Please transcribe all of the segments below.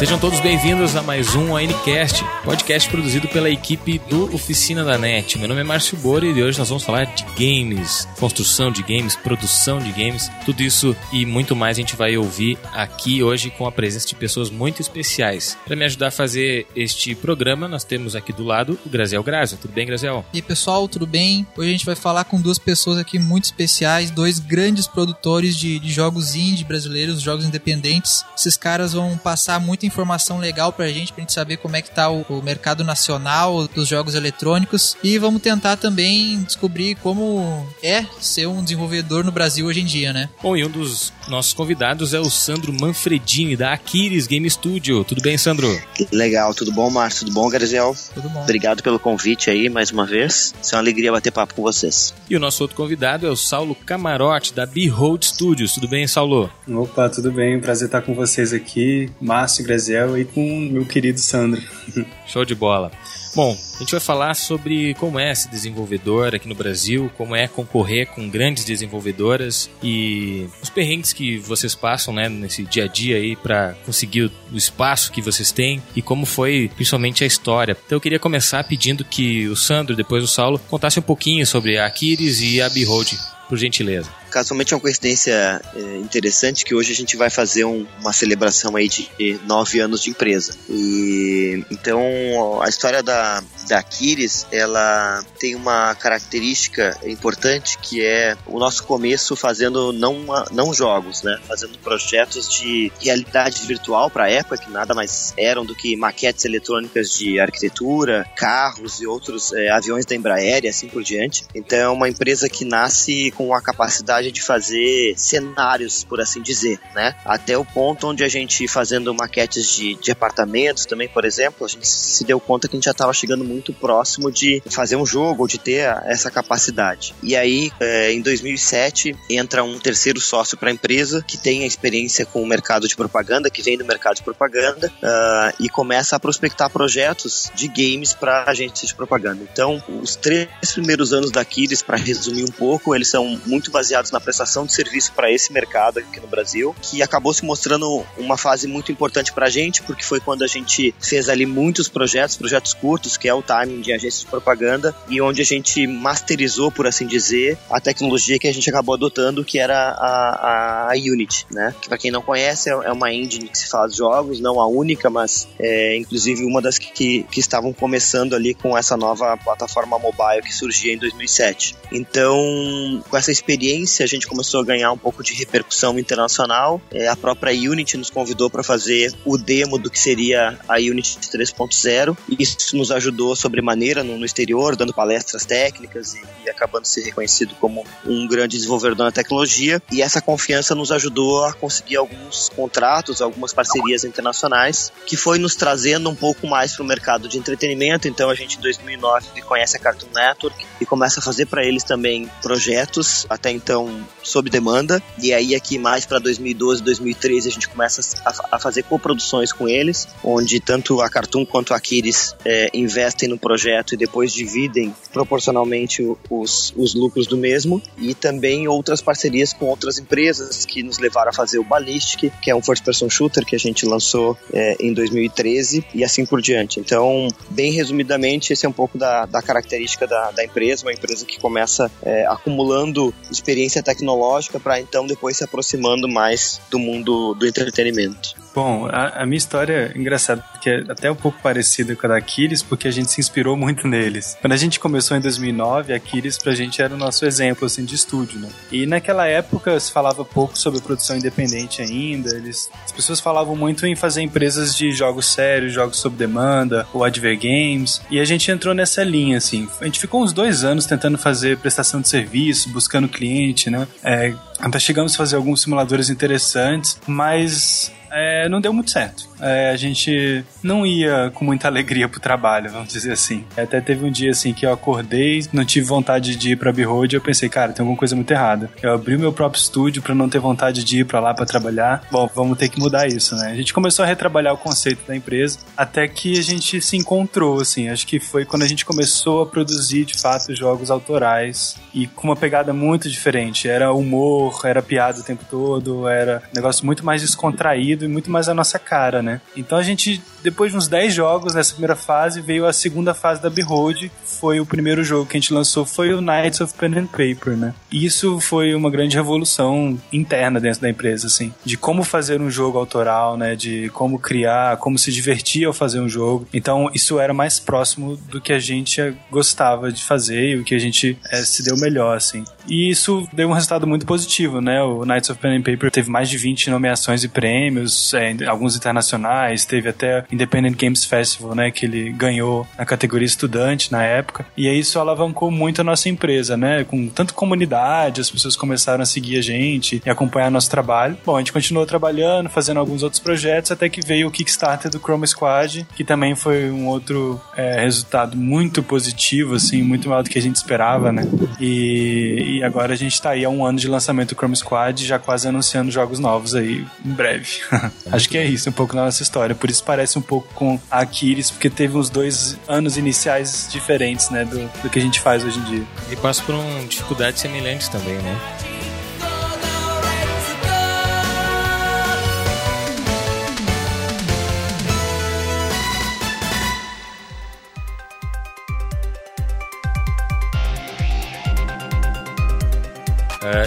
Sejam todos bem-vindos a mais um ONCast, podcast produzido pela equipe do Oficina da NET. Meu nome é Márcio Bora e hoje nós vamos falar de games, construção de games, produção de games, tudo isso e muito mais a gente vai ouvir aqui hoje com a presença de pessoas muito especiais. Para me ajudar a fazer este programa, nós temos aqui do lado o Graziel Grazio. Tudo bem, Graziel? E aí, pessoal, tudo bem? Hoje a gente vai falar com duas pessoas aqui muito especiais, dois grandes produtores de, de jogos indie brasileiros, jogos independentes. Esses caras vão passar muita informação legal pra gente, pra gente saber como é que tá o, o mercado nacional dos jogos eletrônicos e vamos tentar também descobrir como é ser um desenvolvedor no Brasil hoje em dia, né? Bom, e um dos nossos convidados é o Sandro Manfredini, da Aquiles Game Studio. Tudo bem, Sandro? Legal, tudo bom, Márcio? Tudo bom, Garziel? Tudo bom. Obrigado pelo convite aí, mais uma vez. É uma alegria bater papo com vocês. E o nosso outro convidado é o Saulo Camarote, da Behold Studios. Tudo bem, Saulo? Opa, tudo bem? Prazer estar com vocês aqui, Márcio E com meu querido Sandro. Show de bola. Bom, a gente vai falar sobre como é ser desenvolvedor aqui no Brasil, como é concorrer com grandes desenvolvedoras e os perrengues que vocês passam, né, nesse dia a dia aí para conseguir o espaço que vocês têm e como foi principalmente a história. Então eu queria começar pedindo que o Sandro, depois o Saulo, contasse um pouquinho sobre a Aquiles e a Behold, por gentileza casualmente é uma coincidência é, interessante que hoje a gente vai fazer um, uma celebração aí de nove anos de empresa. E então a história da, da Aquiles, ela tem uma característica importante que é o nosso começo fazendo não, não jogos, né? Fazendo projetos de realidade virtual para a época, que nada mais eram do que maquetes eletrônicas de arquitetura, carros e outros é, aviões da Embraer e assim por diante. Então é uma empresa que nasce com a capacidade de fazer cenários, por assim dizer, né? Até o ponto onde a gente fazendo maquetes de, de apartamentos também, por exemplo, a gente se deu conta que a gente já estava chegando muito próximo de fazer um jogo ou de ter essa capacidade. E aí, é, em 2007, entra um terceiro sócio para a empresa que tem a experiência com o mercado de propaganda, que vem do mercado de propaganda uh, e começa a prospectar projetos de games para agências de propaganda. Então, os três primeiros anos da Aquiles, para resumir um pouco, eles são muito baseados na prestação de serviço para esse mercado aqui no Brasil, que acabou se mostrando uma fase muito importante para a gente, porque foi quando a gente fez ali muitos projetos, projetos curtos, que é o timing de agências de propaganda, e onde a gente masterizou, por assim dizer, a tecnologia que a gente acabou adotando, que era a, a Unity, né? Que para quem não conhece, é, é uma engine que se faz jogos, não a única, mas é inclusive uma das que, que estavam começando ali com essa nova plataforma mobile que surgia em 2007. Então, com essa experiência, a gente começou a ganhar um pouco de repercussão internacional. É, a própria Unity nos convidou para fazer o demo do que seria a Unity 3.0. Isso nos ajudou sobremaneira no, no exterior, dando palestras técnicas e, e acabando se reconhecido como um grande desenvolvedor na tecnologia. E essa confiança nos ajudou a conseguir alguns contratos, algumas parcerias internacionais, que foi nos trazendo um pouco mais para o mercado de entretenimento. Então a gente em 2009 conhece a Cartoon Network e começa a fazer para eles também projetos. Até então sob demanda. E aí aqui mais para 2012, 2013 a gente começa a, a, fazer coproduções com eles, onde tanto a Cartoon quanto a Aquiles é, investem no projeto e depois dividem proporcionalmente os, os lucros do mesmo. E também outras parcerias com outras empresas que nos levaram a fazer o Ballistic, que é um first person shooter que a gente lançou é, em 2013 e assim por diante. Então, bem resumidamente, esse é um pouco da, da característica da, da empresa, uma empresa que começa é, acumulando experiência experiência tecnológica para então depois se aproximando mais do mundo do entretenimento. Bom, a, a, minha história é porque é até um pouco parecida com a da Aquiles, porque a gente se inspirou muito neles. Quando a gente começou em 2009, a Aquiles pra gente era o nosso exemplo, assim, de estúdio, né? E naquela época se falava pouco sobre produção independente ainda, eles, as pessoas falavam muito em fazer empresas de jogos sérios, jogos sob demanda, ou adver games, e a gente entrou nessa linha, assim. A gente ficou uns dois anos tentando fazer prestação de serviço, buscando cliente, né? É, até chegamos a fazer alguns simuladores interessantes, mas é, não deu muito certo. É, a gente não ia com muita alegria pro trabalho, vamos dizer assim. Até teve um dia assim que eu acordei, não tive vontade de ir pra Behold, eu pensei, cara, tem alguma coisa muito errada. Eu abri o meu próprio estúdio para não ter vontade de ir para lá para trabalhar. Bom, vamos ter que mudar isso, né? A gente começou a retrabalhar o conceito da empresa até que a gente se encontrou, assim. Acho que foi quando a gente começou a produzir de fato jogos autorais e com uma pegada muito diferente. Era humor, era piada o tempo todo, era um negócio muito mais descontraído e muito mais a nossa cara, né? Então a gente, depois de uns 10 jogos nessa primeira fase, veio a segunda fase da Behold, foi o primeiro jogo que a gente lançou, foi o Knights of Pen and Paper, né? E isso foi uma grande revolução interna dentro da empresa, assim, de como fazer um jogo autoral, né? De como criar, como se divertir ao fazer um jogo. Então, isso era mais próximo do que a gente gostava de fazer e o que a gente é, se deu melhor, assim. E isso deu um resultado muito positivo, né? O Knights of Pen and Paper teve mais de 20 nomeações e prêmios, é, alguns internacionais, teve até Independent Games Festival, né? Que ele ganhou na categoria estudante na época. E isso alavancou muito a nossa empresa, né? Com tanto comunidade, as pessoas começaram a seguir a gente e acompanhar nosso trabalho. Bom, a gente continuou trabalhando, fazendo alguns outros projetos, até que veio o Kickstarter do Chroma Squad, que também foi um outro é, resultado muito positivo, assim, muito maior do que a gente esperava, né? E, e agora a gente tá aí há um ano de lançamento do Chrome Squad, já quase anunciando jogos novos aí em breve. Acho que é isso, um pouco da nossa história. Por isso parece um pouco com a Aquiles, porque teve uns dois anos iniciais diferentes, né, do, do que a gente faz hoje em dia. E passa por um, dificuldades semelhantes também, né?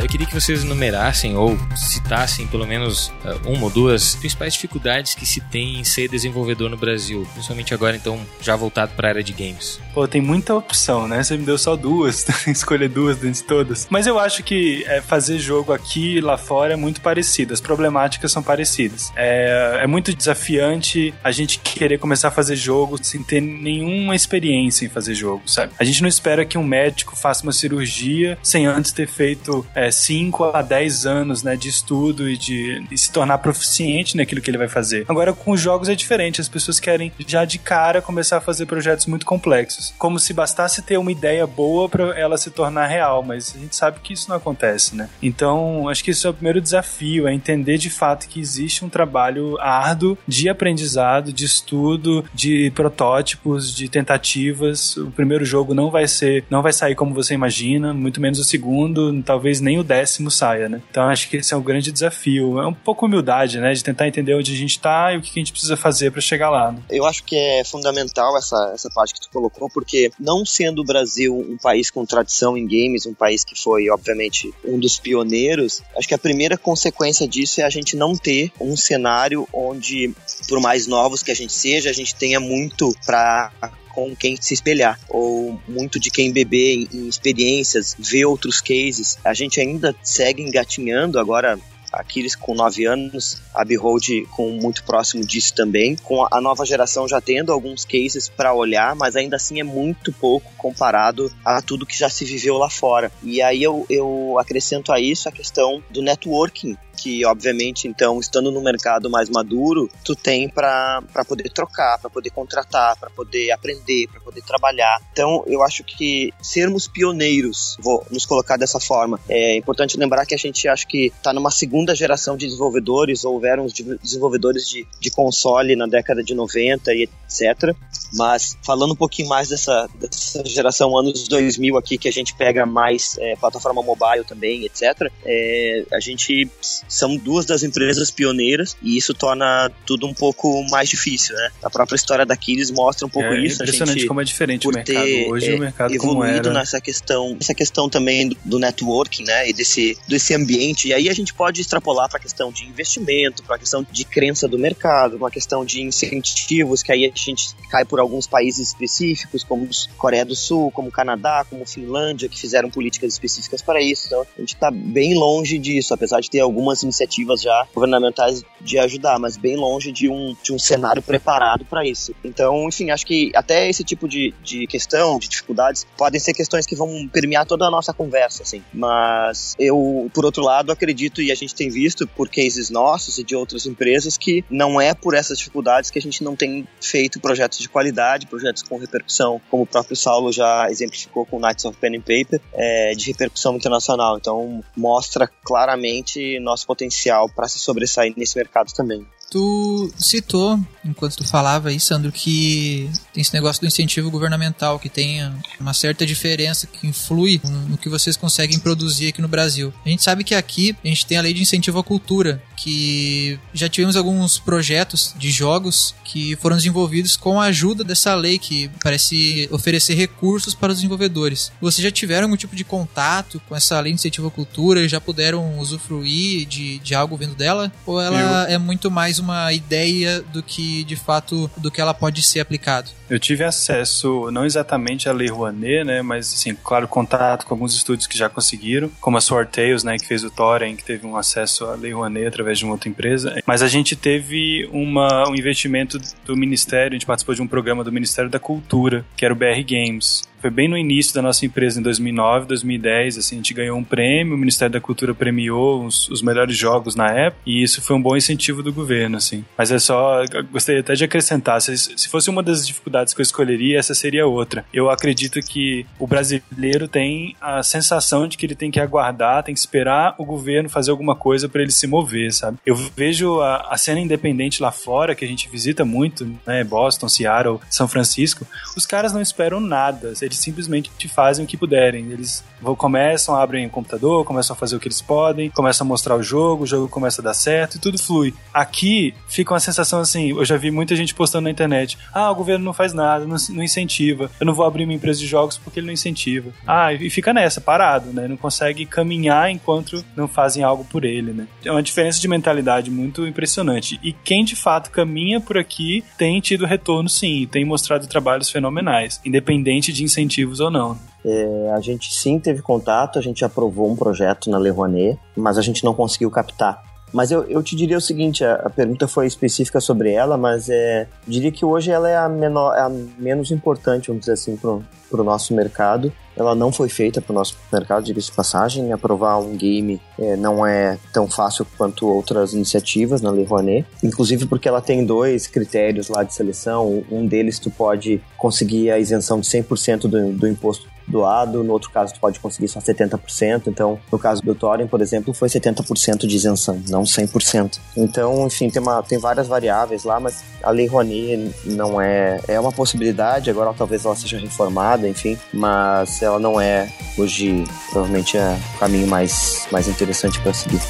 Eu queria que vocês enumerassem ou citassem pelo menos uh, uma ou duas principais dificuldades que se tem em ser desenvolvedor no Brasil, principalmente agora então já voltado para a área de games. Pô, tem muita opção, né? Você me deu só duas, escolher duas dentre todas. Mas eu acho que é, fazer jogo aqui e lá fora é muito parecido, as problemáticas são parecidas. É, é muito desafiante a gente querer começar a fazer jogo sem ter nenhuma experiência em fazer jogo, sabe? A gente não espera que um médico faça uma cirurgia sem antes ter feito 5 é, a 10 anos né, de estudo e de, de se tornar proficiente naquilo que ele vai fazer. Agora, com os jogos é diferente, as pessoas querem já de cara começar a fazer projetos muito complexos. Como se bastasse ter uma ideia boa para ela se tornar real, mas a gente sabe que isso não acontece, né? Então, acho que esse é o primeiro desafio, é entender de fato que existe um trabalho árduo de aprendizado, de estudo, de protótipos, de tentativas. O primeiro jogo não vai ser, não vai sair como você imagina, muito menos o segundo, talvez nem o décimo saia, né? Então acho que esse é o grande desafio. É um pouco humildade, né? De tentar entender onde a gente tá e o que a gente precisa fazer para chegar lá. Né? Eu acho que é fundamental essa, essa parte que tu colocou, porque não sendo o Brasil um país com tradição em games, um país que foi, obviamente, um dos pioneiros, acho que a primeira consequência disso é a gente não ter um cenário onde, por mais novos que a gente seja, a gente tenha muito para com quem se espelhar, ou muito de quem beber em, em experiências, ver outros cases. A gente ainda segue engatinhando agora Aquiles com 9 anos, a Behold com muito próximo disso também, com a nova geração já tendo alguns cases para olhar, mas ainda assim é muito pouco comparado a tudo que já se viveu lá fora. E aí eu, eu acrescento a isso a questão do networking, que obviamente então estando no mercado mais maduro tu tem para poder trocar para poder contratar para poder aprender para poder trabalhar. Então eu acho que sermos pioneiros vou nos colocar dessa forma é importante lembrar que a gente acho que está numa segunda geração de desenvolvedores houveram desenvolvedores de, de console na década de 90 e etc mas falando um pouquinho mais dessa, dessa geração anos 2000 aqui que a gente pega mais é, plataforma mobile também etc é, a gente são duas das empresas pioneiras e isso torna tudo um pouco mais difícil, né? A própria história da Kiris mostra um pouco é, isso. Impressionante gente, como é diferente o mercado hoje é, o mercado evoluído nessa questão, essa questão também do, do, networking, né? E desse, desse ambiente. E aí a gente pode extrapolar para a questão de investimento, para a questão de crença do mercado, uma questão de incentivos, que aí a gente cai por alguns países específicos, como Coreia do Sul, como Canadá, como Finlândia, que fizeram políticas específicas para isso. Então, a gente está bem longe disso, apesar de ter algumas iniciativas já governamentais de ajudar, mas bem longe de um, de um cenário preparado para isso. Então, enfim, acho que até esse tipo de, de questão, de dificuldades, podem ser questões que vão permear toda a nossa conversa, assim. Mas eu, por outro lado, acredito, e a gente tem visto por cases nossos e de outras empresas, que não é por essas dificuldades que a gente não tem feito projetos de qualidade, projetos com repercussão, como o próprio Saulo já exemplificou com Knights of Pen and Paper, é, de repercussão internacional. Então, mostra claramente nosso potencial para se sobressair nesse mercado também. Tu citou, enquanto tu falava aí, Sandro, que tem esse negócio do incentivo governamental, que tem uma certa diferença que influi no que vocês conseguem produzir aqui no Brasil. A gente sabe que aqui a gente tem a lei de incentivo à cultura, que já tivemos alguns projetos de jogos que foram desenvolvidos com a ajuda dessa lei que parece oferecer recursos para os desenvolvedores. Vocês já tiveram algum tipo de contato com essa lei de incentivo à cultura e já puderam usufruir de, de algo vindo dela? Ou ela Eu... é muito mais uma ideia do que de fato do que ela pode ser aplicado. Eu tive acesso, não exatamente à Lei Rouanet, né, mas assim, claro, contato com alguns estúdios que já conseguiram, como a Sword Tales, né, que fez o Thorin, que teve um acesso à Lei Rouanet através de uma outra empresa. Mas a gente teve uma, um investimento do Ministério, a gente participou de um programa do Ministério da Cultura, que era o BR Games foi bem no início da nossa empresa, em 2009, 2010, assim, a gente ganhou um prêmio, o Ministério da Cultura premiou os, os melhores jogos na época, e isso foi um bom incentivo do governo, assim. Mas é só, gostaria até de acrescentar, se, se fosse uma das dificuldades que eu escolheria, essa seria outra. Eu acredito que o brasileiro tem a sensação de que ele tem que aguardar, tem que esperar o governo fazer alguma coisa para ele se mover, sabe? Eu vejo a, a cena independente lá fora, que a gente visita muito, né, Boston, Seattle, São Francisco, os caras não esperam nada, eles eles simplesmente fazem o que puderem. Eles começam, abrem o computador, começam a fazer o que eles podem, começam a mostrar o jogo, o jogo começa a dar certo e tudo flui. Aqui fica uma sensação assim, eu já vi muita gente postando na internet, ah, o governo não faz nada, não, não incentiva, eu não vou abrir uma empresa de jogos porque ele não incentiva. Ah, e fica nessa, parado, né? Não consegue caminhar enquanto não fazem algo por ele, né? É uma diferença de mentalidade muito impressionante. E quem de fato caminha por aqui tem tido retorno sim, tem mostrado trabalhos fenomenais, independente de incentivo incentivos ou não. É, a gente sim teve contato, a gente aprovou um projeto na Le Rouanet, mas a gente não conseguiu captar. Mas eu, eu te diria o seguinte, a, a pergunta foi específica sobre ela, mas é, diria que hoje ela é a, menor, é a menos importante, vamos dizer assim, para o nosso mercado. Ela não foi feita para o nosso mercado, diga-se de passagem. Aprovar um game é, não é tão fácil quanto outras iniciativas na Lei Rouanet. Inclusive porque ela tem dois critérios lá de seleção. Um deles tu pode conseguir a isenção de 100% do, do imposto doado, no outro caso tu pode conseguir só 70%, então no caso do Thorin, por exemplo, foi 70% de isenção, não 100%. Então, enfim, tem, uma, tem várias variáveis lá, mas a Lei Rouanet não é, é uma possibilidade, agora talvez ela seja reformada, enfim, mas ela não é hoje, provavelmente é o caminho mais, mais interessante para seguir.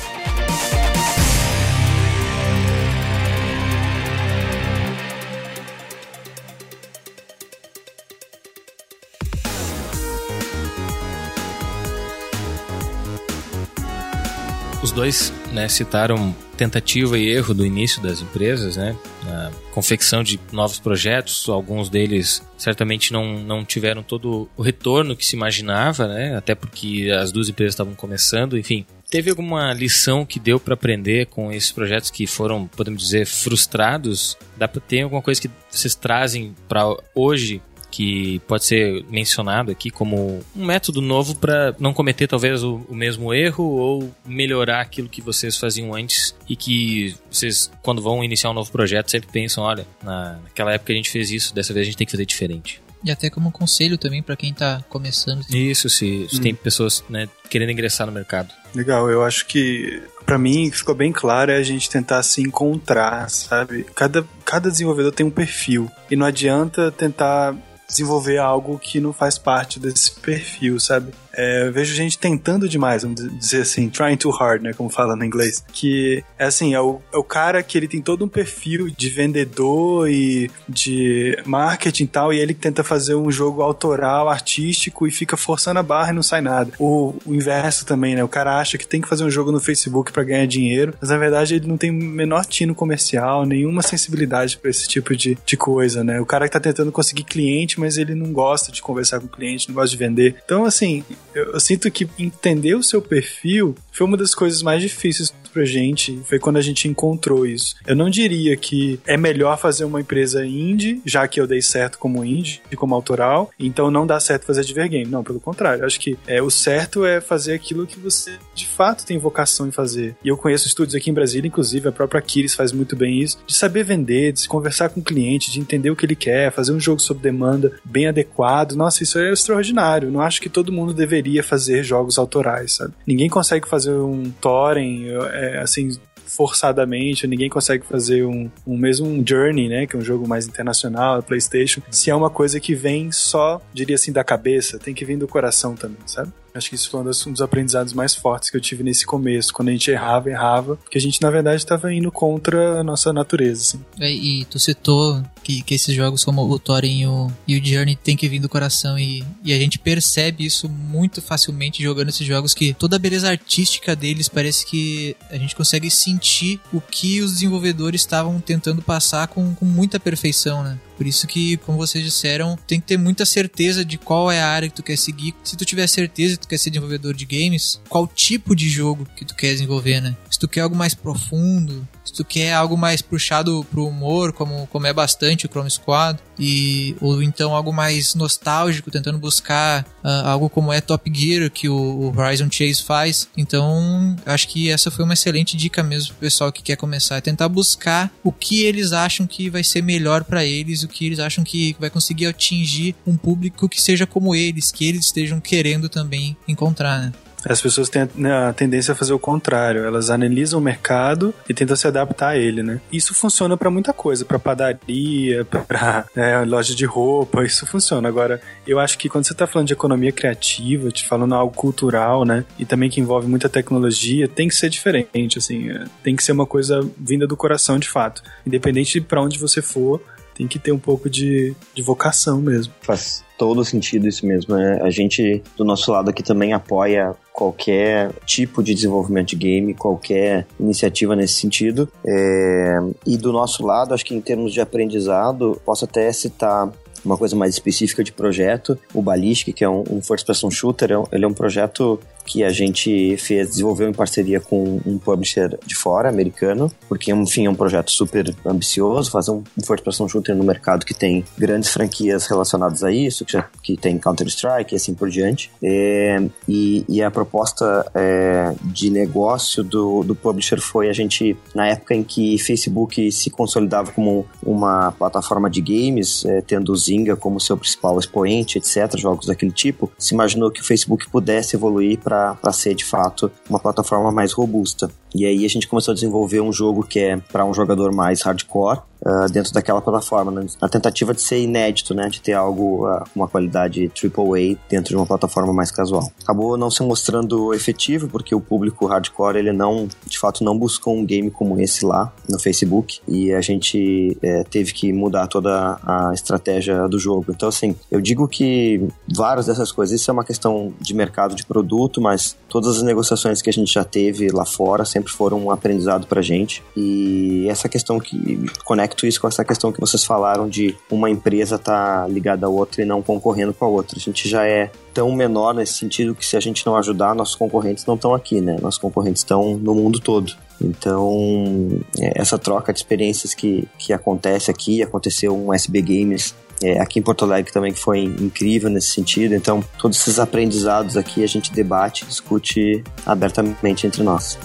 Dois né, citaram tentativa e erro do início das empresas, né? A confecção de novos projetos, alguns deles certamente não, não tiveram todo o retorno que se imaginava, né? Até porque as duas empresas estavam começando, enfim. Teve alguma lição que deu para aprender com esses projetos que foram, podemos dizer, frustrados? Dá para ter alguma coisa que vocês trazem para hoje que pode ser mencionado aqui como um método novo para não cometer talvez o, o, mesmo erro ou melhorar aquilo que vocês faziam antes e que vocês, quando vão iniciar um novo projeto, sempre pensam: olha, na, naquela época a gente fez isso, dessa vez a gente tem que fazer diferente. E até como conselho também para quem está começando. Isso, se, se hum. tem pessoas né, querendo ingressar no mercado. Legal, eu acho que para mim ficou bem claro é a gente tentar se encontrar, sabe? Cada, cada desenvolvedor tem um perfil e não adianta tentar desenvolver algo que não faz parte desse perfil, sabe? É, eu vejo gente tentando demais, vamos dizer assim, trying too hard, né, como fala no inglês, que é assim, é o, é o cara que ele tem todo um perfil de vendedor e de marketing e tal, e ele tenta fazer um jogo autoral, artístico e fica forçando a barra e não sai nada. O, o inverso também, né, o cara acha que tem que fazer um jogo no Facebook para ganhar dinheiro, mas na verdade ele não tem o menor tino comercial, nenhuma sensibilidade para esse tipo de, de coisa, né? O cara que tá tentando conseguir cliente, mas ele não gosta de conversar com o cliente, não gosta de vender. Então, assim, eu, sinto que entender o seu perfil foi uma das coisas mais difíceis pra gente, foi quando a gente encontrou isso. Eu não diria que é melhor fazer uma empresa indie, já que eu dei certo como indie e como autoral, então não dá certo fazer de game. Não, pelo contrário. Acho que é, o certo é fazer aquilo que você de fato tem vocação em fazer. E eu conheço estúdios aqui em Brasília, inclusive a própria Kiris faz muito bem isso, de saber vender, de se conversar com o cliente, de entender o que ele quer, fazer um jogo sob demanda bem adequado. Nossa, isso é extraordinário. Não acho que todo mundo deveria fazer jogos autorais, sabe? Ninguém consegue fazer um Thorin, é, assim, forçadamente, ninguém consegue fazer um, um mesmo um Journey, né, que é um jogo mais internacional, PlayStation, se é uma coisa que vem só, diria assim, da cabeça, tem que vir do coração também, sabe? Acho que isso foi um dos, um dos, aprendizados mais fortes que eu tive nesse começo. Quando a gente errava, errava, porque a gente, na verdade, estava indo contra a nossa natureza, assim. É, e tu citou que, que esses jogos como o Thorin e o, e o Journey tem que vir do coração e, e a gente percebe isso muito facilmente jogando esses jogos que toda a beleza artística deles parece que a gente consegue sentir o que os desenvolvedores estavam tentando passar com, com muita perfeição, né? Por isso que, como vocês disseram, tem que ter muita certeza de qual é a área que tu quer seguir. Se tu tiver certeza que tu quer ser desenvolvedor de games, qual tipo de jogo que tu quer desenvolver, né? Se tu quer algo mais profundo, se tu quer algo mais puxado pro humor, como, como é bastante o Chrome Squad, e, ou então algo mais nostálgico, tentando buscar uh, algo como é Top Gear, que o, o, Horizon Chase faz. Então, acho que essa foi uma excelente dica mesmo pro pessoal que quer começar, é tentar buscar o que eles acham que vai ser melhor para eles, o que eles acham que vai conseguir atingir um público que seja como eles, que eles estejam querendo também encontrar, né? As pessoas têm a tendência a fazer o contrário. Elas analisam o mercado e tentam se adaptar a ele, né? Isso funciona para muita coisa, para padaria, para né, loja de roupa, isso funciona. Agora, eu acho que quando você tá falando de economia criativa, te falando algo cultural, né? E também que envolve muita tecnologia, tem que ser diferente, assim. É, tem que ser uma coisa vinda do coração, de fato. Independente de para onde você for, tem que ter um pouco de, de vocação mesmo. Faz todo sentido isso mesmo. Né? A gente, do nosso lado aqui, também apoia qualquer tipo de desenvolvimento de game, qualquer iniciativa nesse sentido. É... E do nosso lado, acho que em termos de aprendizado, posso até citar uma coisa mais específica de projeto, o Ballistic, que é um, um first person shooter, é ele é um projeto que a gente fez, desenvolveu em parceria com um publisher de fora, americano, porque, enfim, é um projeto super ambicioso, fazer um, person shooter no mercado que tem grandes franquias relacionadas a isso, que, já, que tem Counter-Strike e assim por diante. É, e, e, a proposta é, de negócio do, do publisher foi a gente, na época em que Facebook se consolidava como uma plataforma de games, é, tendo o Zynga como seu principal expoente, etc., jogos daquele tipo, se imaginou que o Facebook pudesse evoluir para para ser de fato uma plataforma mais robusta. E aí a gente começou a desenvolver um jogo que é para um jogador mais hardcore, uh, dentro daquela plataforma, né? na tentativa de ser inédito, né? De ter algo uh, uma qualidade AAA dentro de uma plataforma mais casual. Acabou não se mostrando efetivo porque o público hardcore ele não, de fato, não buscou um game como esse lá no Facebook e a gente é, teve que mudar toda a estratégia do jogo. Então, assim, eu digo que várias dessas coisas, isso é uma questão de mercado de produto, mas todas as negociações que a gente já teve lá fora sempre foram um aprendizado pra gente e essa questão que conecta conecto isso com essa questão que vocês falaram de uma empresa estar tá ligada à outra e não concorrendo com a outra. A gente já é tão menor nesse sentido que se a gente não ajudar, nossos concorrentes não estão aqui, né? Nossos concorrentes estão no mundo todo. Então, é, essa troca de experiências que, que acontece aqui, aconteceu um SB Games é, aqui em Porto Alegre também que foi incrível nesse sentido. Então, todos esses aprendizados aqui a gente debate, discute abertamente entre nós.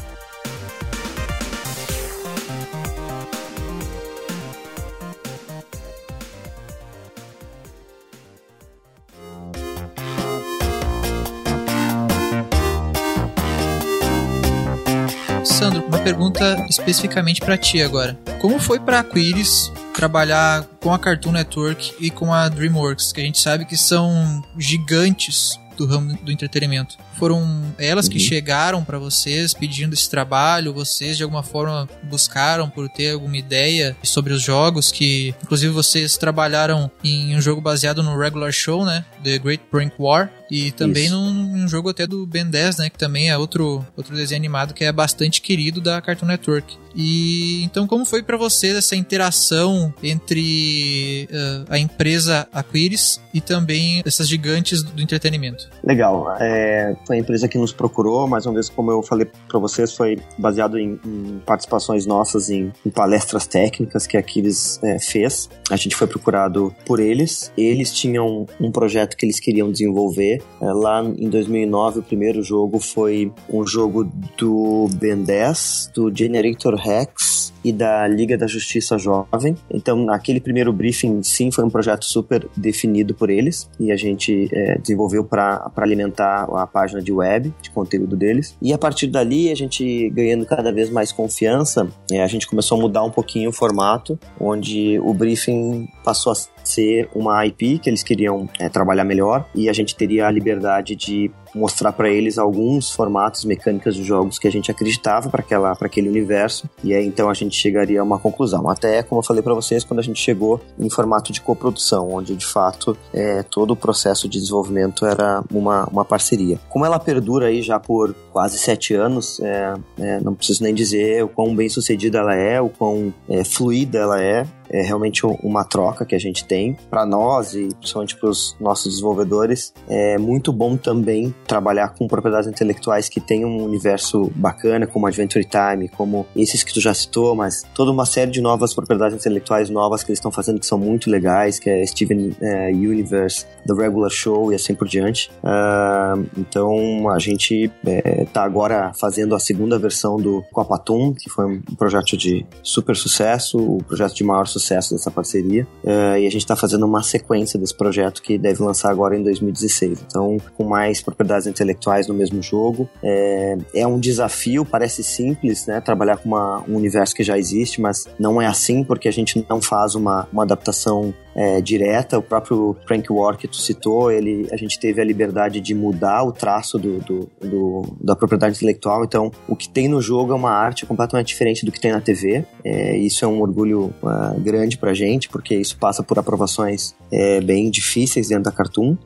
Pergunta especificamente para ti agora. Como foi para a Aquiles trabalhar com a Cartoon Network e com a DreamWorks, que a gente sabe que são gigantes do ramo do entretenimento. Foram elas uhum. que chegaram para vocês pedindo esse trabalho, vocês de alguma forma buscaram por ter alguma ideia sobre os jogos que, inclusive vocês trabalharam em um jogo baseado no regular show, né, The Great Prank War, e também num, num, jogo até do Ben 10, né? Que também é outro, outro desenho animado que é bastante querido da Cartoon Network. E então, como foi para vocês essa interação entre uh, a empresa Aquiris e também essas gigantes do entretenimento? Legal. É, foi a empresa que nos procurou, mais uma vez, como eu falei para vocês, foi baseado em, em participações nossas em, em, palestras técnicas que a Aquiris é, fez. A gente foi procurado por eles. Eles tinham um projeto que eles queriam desenvolver é, lá em 2009, o primeiro jogo foi um jogo do Ben 10, do Generator Rex e da Liga da Justiça Jovem. Então, aquele primeiro briefing, sim, foi um projeto super definido por eles e a gente é, desenvolveu para alimentar a página de web, de conteúdo deles. E a partir dali, a gente ganhando cada vez mais confiança, é, a gente começou a mudar um pouquinho o formato, onde o briefing passou a ser uma IP que eles queriam é, trabalhar melhor e a gente teria a liberdade de mostrar para eles alguns formatos, mecânicas de jogos que a gente acreditava para aquela para aquele universo e aí então a gente chegaria a uma conclusão. Até como eu falei para vocês quando a gente chegou em formato de coprodução, onde de fato é, todo o processo de desenvolvimento era uma, uma parceria. Como ela perdura aí já por quase sete anos, é, é, não preciso nem dizer o quão bem sucedida ela é, o quão é, fluida ela é é realmente uma troca que a gente tem para nós e principalmente para os nossos desenvolvedores. É muito bom também trabalhar com propriedades intelectuais que tenham um universo bacana, como Adventure Time, como esses que tu já citou, mas toda uma série de novas propriedades intelectuais novas que eles estão fazendo que são muito legais, que é Steven é, Universe, The Regular Show e assim por diante. Uh, então a gente está é, agora fazendo a segunda versão do Copatum, que foi um projeto de super sucesso, o um projeto de maior sucesso sucesso dessa parceria. Uh, e a gente está fazendo uma sequência desse projeto que deve lançar agora em 2016. Então, com mais propriedades intelectuais no mesmo jogo. É, é um desafio, parece simples, né? Trabalhar com uma, um universo que já existe, mas não é assim porque a gente não faz uma, uma adaptação é, direta. O próprio Frank War que tu citou, ele, a gente teve a liberdade de mudar o traço do, do, do, da propriedade intelectual. Então, o que tem no jogo é uma arte completamente diferente do que tem na TV. É, isso é um orgulho uh, grande pra gente, porque isso passa por aprovações é, bem difíceis dentro da Cartoon.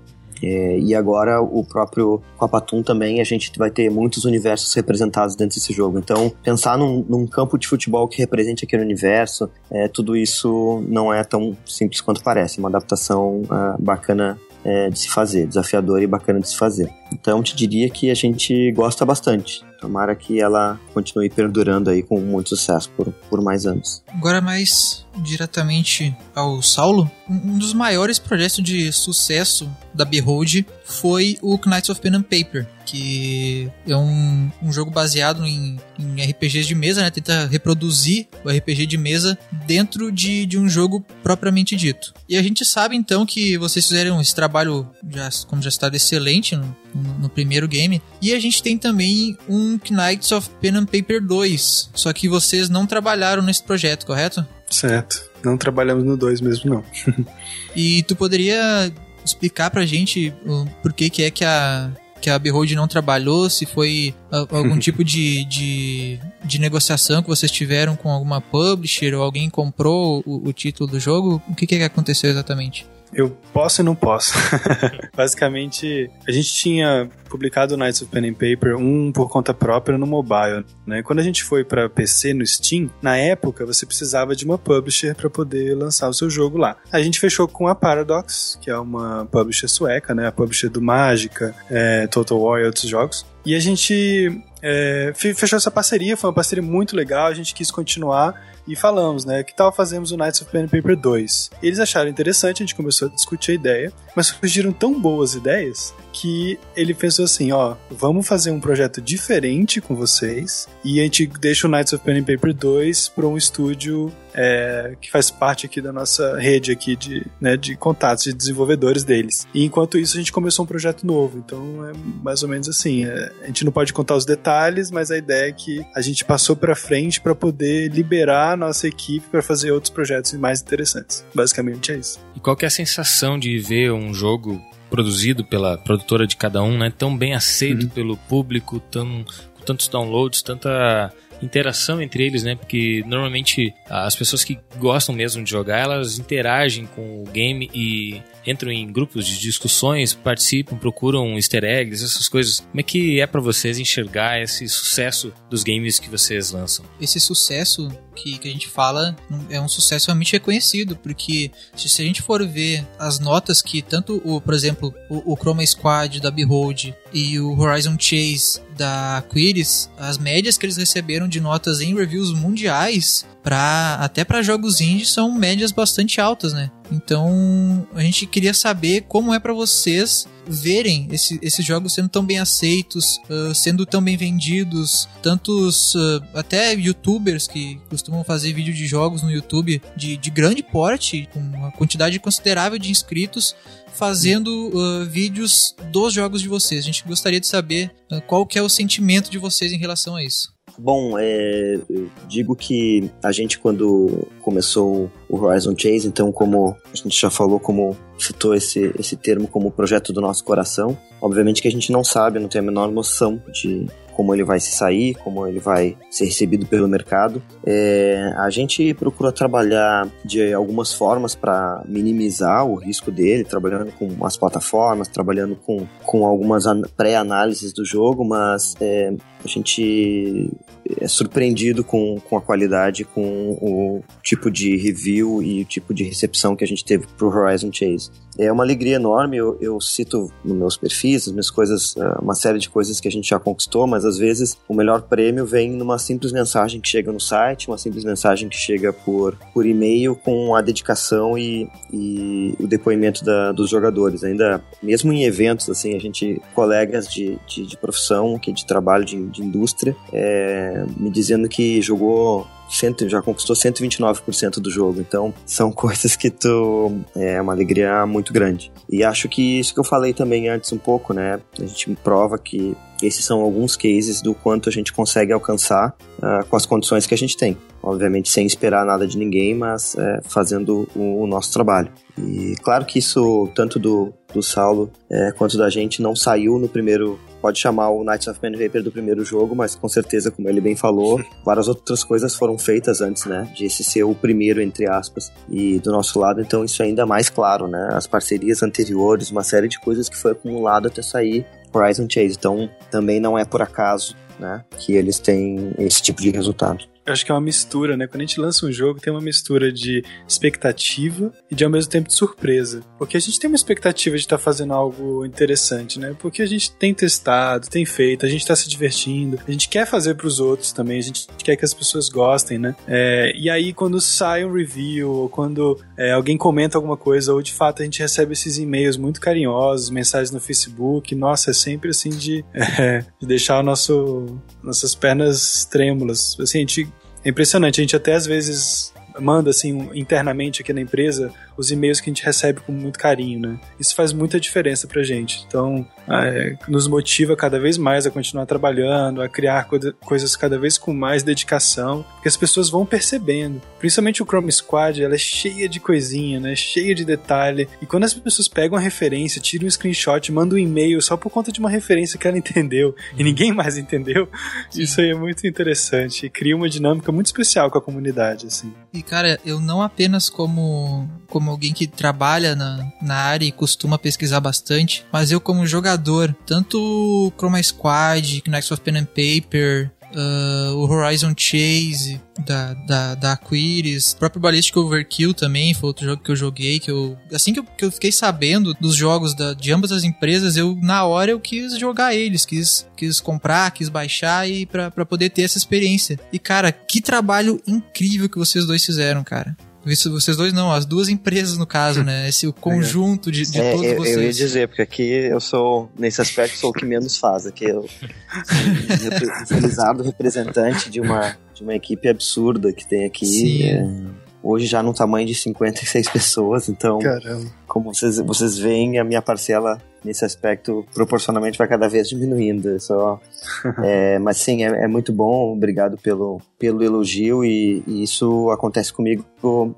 É, e agora o próprio Copatum também, a gente vai ter muitos universos representados dentro desse jogo. Então, pensar num, num campo de futebol que represente aquele universo, é, tudo isso não é tão simples quanto parece. Uma adaptação uh, bacana é, de se fazer, desafiadora e bacana de se fazer. Então, te diria que a gente gosta bastante. Tomara que ela continue perdurando aí com muito sucesso por, por mais anos. Agora mais diretamente ao Saulo, um dos maiores projetos de sucesso da Behold foi o Knights of Pen and Paper, que é um, um jogo baseado em, em, RPGs de mesa, né? Tenta reproduzir o RPG de mesa dentro de, de um jogo propriamente dito. E a gente sabe então que vocês fizeram esse trabalho, já, como já está excelente no, no, primeiro game. E a gente tem também um Knights of Pen and Paper 2, só que vocês não trabalharam nesse projeto, correto? Certo. Não trabalhamos no 2 mesmo, não. e tu poderia explicar pra gente por que, que é que a, que a Behold não trabalhou, se foi algum tipo de, de, de, negociação que vocês tiveram com alguma publisher ou alguém comprou o, o título do jogo, o que, que aconteceu exatamente? Eu posso e não posso. Basicamente, a gente tinha publicado Knights of Pen and Paper, um por conta própria no mobile, né? Quando a gente foi para PC no Steam, na época você precisava de uma publisher para poder lançar o seu jogo lá. A gente fechou com a Paradox, que é uma publisher sueca, né? A publisher do Mágica, é, Total War e outros jogos. E a gente é, fechou essa parceria, foi uma parceria muito legal, a gente quis continuar e falamos, né, que tal fazemos o Knights of Pen and Paper 2. Eles acharam interessante, a gente começou a discutir a ideia, mas surgiram tão boas ideias que ele pensou assim, ó, vamos fazer um projeto diferente com vocês e a gente deixa o Knights of Pen and Paper 2 para um estúdio é, que faz parte aqui da nossa rede aqui de, né, de contatos de desenvolvedores deles. E enquanto isso a gente começou um projeto novo, então é mais ou menos assim, é, a gente não pode contar os detalhes, mas a ideia é que a gente passou para frente para poder liberar a nossa equipe para fazer outros projetos mais interessantes. Basicamente é isso. E qual é a sensação de ver um jogo produzido pela produtora de cada um, né, tão bem aceito uhum. pelo público, tão, com tantos downloads, tanta interação entre eles, né? Porque normalmente as pessoas que gostam mesmo de jogar, elas interagem com o game e entram em grupos de discussões, participam, procuram easter eggs, essas coisas. Como é que é para vocês enxergar esse sucesso dos games que vocês lançam? Esse sucesso que, que a gente fala é um sucesso realmente reconhecido, porque se, se a gente for ver as notas que tanto o, por exemplo, o, o Chroma Squad da Behold e o Horizon Chase da Quiris, as médias que eles receberam de notas em reviews mundiais para até para jogos indie são médias bastante altas, né? Então a gente queria saber como é para vocês verem esse, esses jogos sendo tão bem aceitos, uh, sendo tão bem vendidos, tantos uh, até youtubers que costumam fazer vídeo de jogos no YouTube de, de grande porte, com uma quantidade considerável de inscritos, fazendo uh, vídeos dos jogos de vocês. A gente gostaria de saber qual que é o sentimento de vocês em relação a isso. Bom, é, eu digo que a gente quando começou o Horizon Chase, então como a gente já falou, como citou esse, esse termo como projeto do nosso coração, obviamente que a gente não sabe, não tem a menor noção de como ele vai se sair, como ele vai ser recebido pelo mercado. É, a gente procura trabalhar de algumas formas para minimizar o risco dele, trabalhando com as plataformas, trabalhando com, com algumas pré-análises do jogo, mas é, a gente é surpreendido com, com a qualidade, com o tipo de review e o tipo de recepção que a gente teve pro Horizon Chase. É uma alegria enorme, eu, eu cito nos meus perfis, as minhas coisas, é, uma série de coisas que a gente já conquistou, mas às vezes o melhor prêmio vem numa simples mensagem que chega no site, uma simples mensagem que chega por, por e-mail com a dedicação e, e o depoimento da, dos jogadores. Ainda, mesmo em eventos, assim, a gente, colegas de, de, de profissão, que de trabalho, de, de indústria, é, me dizendo que jogou cento, já conquistou 129% do jogo. Então, são coisas que tu. É uma alegria muito grande. E acho que isso que eu falei também antes um pouco, né? A gente prova que esses são alguns cases do quanto a gente consegue alcançar uh, com as condições que a gente tem. Obviamente sem esperar nada de ninguém, mas é, fazendo o, o, nosso trabalho. E claro que isso, tanto do, do Saulo é, quanto da gente, não saiu no primeiro pode chamar o Knights of Vapor do primeiro jogo, mas com certeza, como ele bem falou, várias outras coisas foram feitas antes, né? De esse ser o primeiro, entre aspas. E do nosso lado, então, isso é ainda mais claro, né? As parcerias anteriores, uma série de coisas que foi acumulado até sair Horizon Chase. Então, também não é por acaso, né? Que eles têm esse tipo de resultado. Eu acho que é uma mistura, né? Quando a gente lança um jogo, tem uma mistura de expectativa e de ao mesmo tempo de surpresa. Porque a gente tem uma expectativa de estar tá fazendo algo interessante, né? Porque a gente tem testado, tem feito, a gente está se divertindo, a gente quer fazer para os outros também, a gente quer que as pessoas gostem, né? É, e aí, quando sai um review, ou quando é, alguém comenta alguma coisa, ou de fato a gente recebe esses e-mails muito carinhosos, mensagens no Facebook, nossa, é sempre assim de, é, de deixar o nosso, nossas pernas trêmulas. Assim, a gente é impressionante, a gente até às vezes manda assim internamente aqui na empresa os e-mails que a gente recebe com muito carinho, né? Isso faz muita diferença pra gente. Então, é, nos motiva cada vez mais a continuar trabalhando, a criar co coisas cada vez com mais dedicação, porque as pessoas vão percebendo. Principalmente o Chrome Squad, ela é cheia de coisinha, né? Cheia de detalhe. E quando as pessoas pegam a referência, tiram um screenshot, mandam um e-mail só por conta de uma referência que ela entendeu e ninguém mais entendeu, Sim. isso aí é muito interessante e cria uma dinâmica muito especial com a comunidade, assim. E cara, eu não apenas como como alguém que trabalha na, na área e costuma pesquisar bastante, mas eu como jogador, tanto Chroma Squad, Knights of Pen and Paper, Uh, o Horizon Chase da, da, da Aquiris, o próprio Ballistic Overkill também foi outro jogo que eu joguei, que eu assim que eu, que eu fiquei sabendo dos jogos da, de ambas as empresas, eu na hora eu quis jogar eles, quis, quis comprar, quis baixar e para poder ter essa experiência. E cara, que trabalho incrível que vocês dois fizeram, cara. Isso, vocês dois não, as duas empresas no caso, né? Esse o conjunto de, de é, todos eu, vocês. Eu ia dizer, porque aqui eu sou, nesse aspecto, sou o que menos faz. Aqui eu sou felizado representante de uma, de uma equipe absurda que tem aqui. É, hoje já no tamanho de 56 pessoas, então Caramba. como vocês, vocês veem, a minha parcela nesse aspecto proporcionalmente vai cada vez diminuindo. Só, é, mas sim, é, é, muito bom. Obrigado pelo, pelo elogio e, e, isso acontece comigo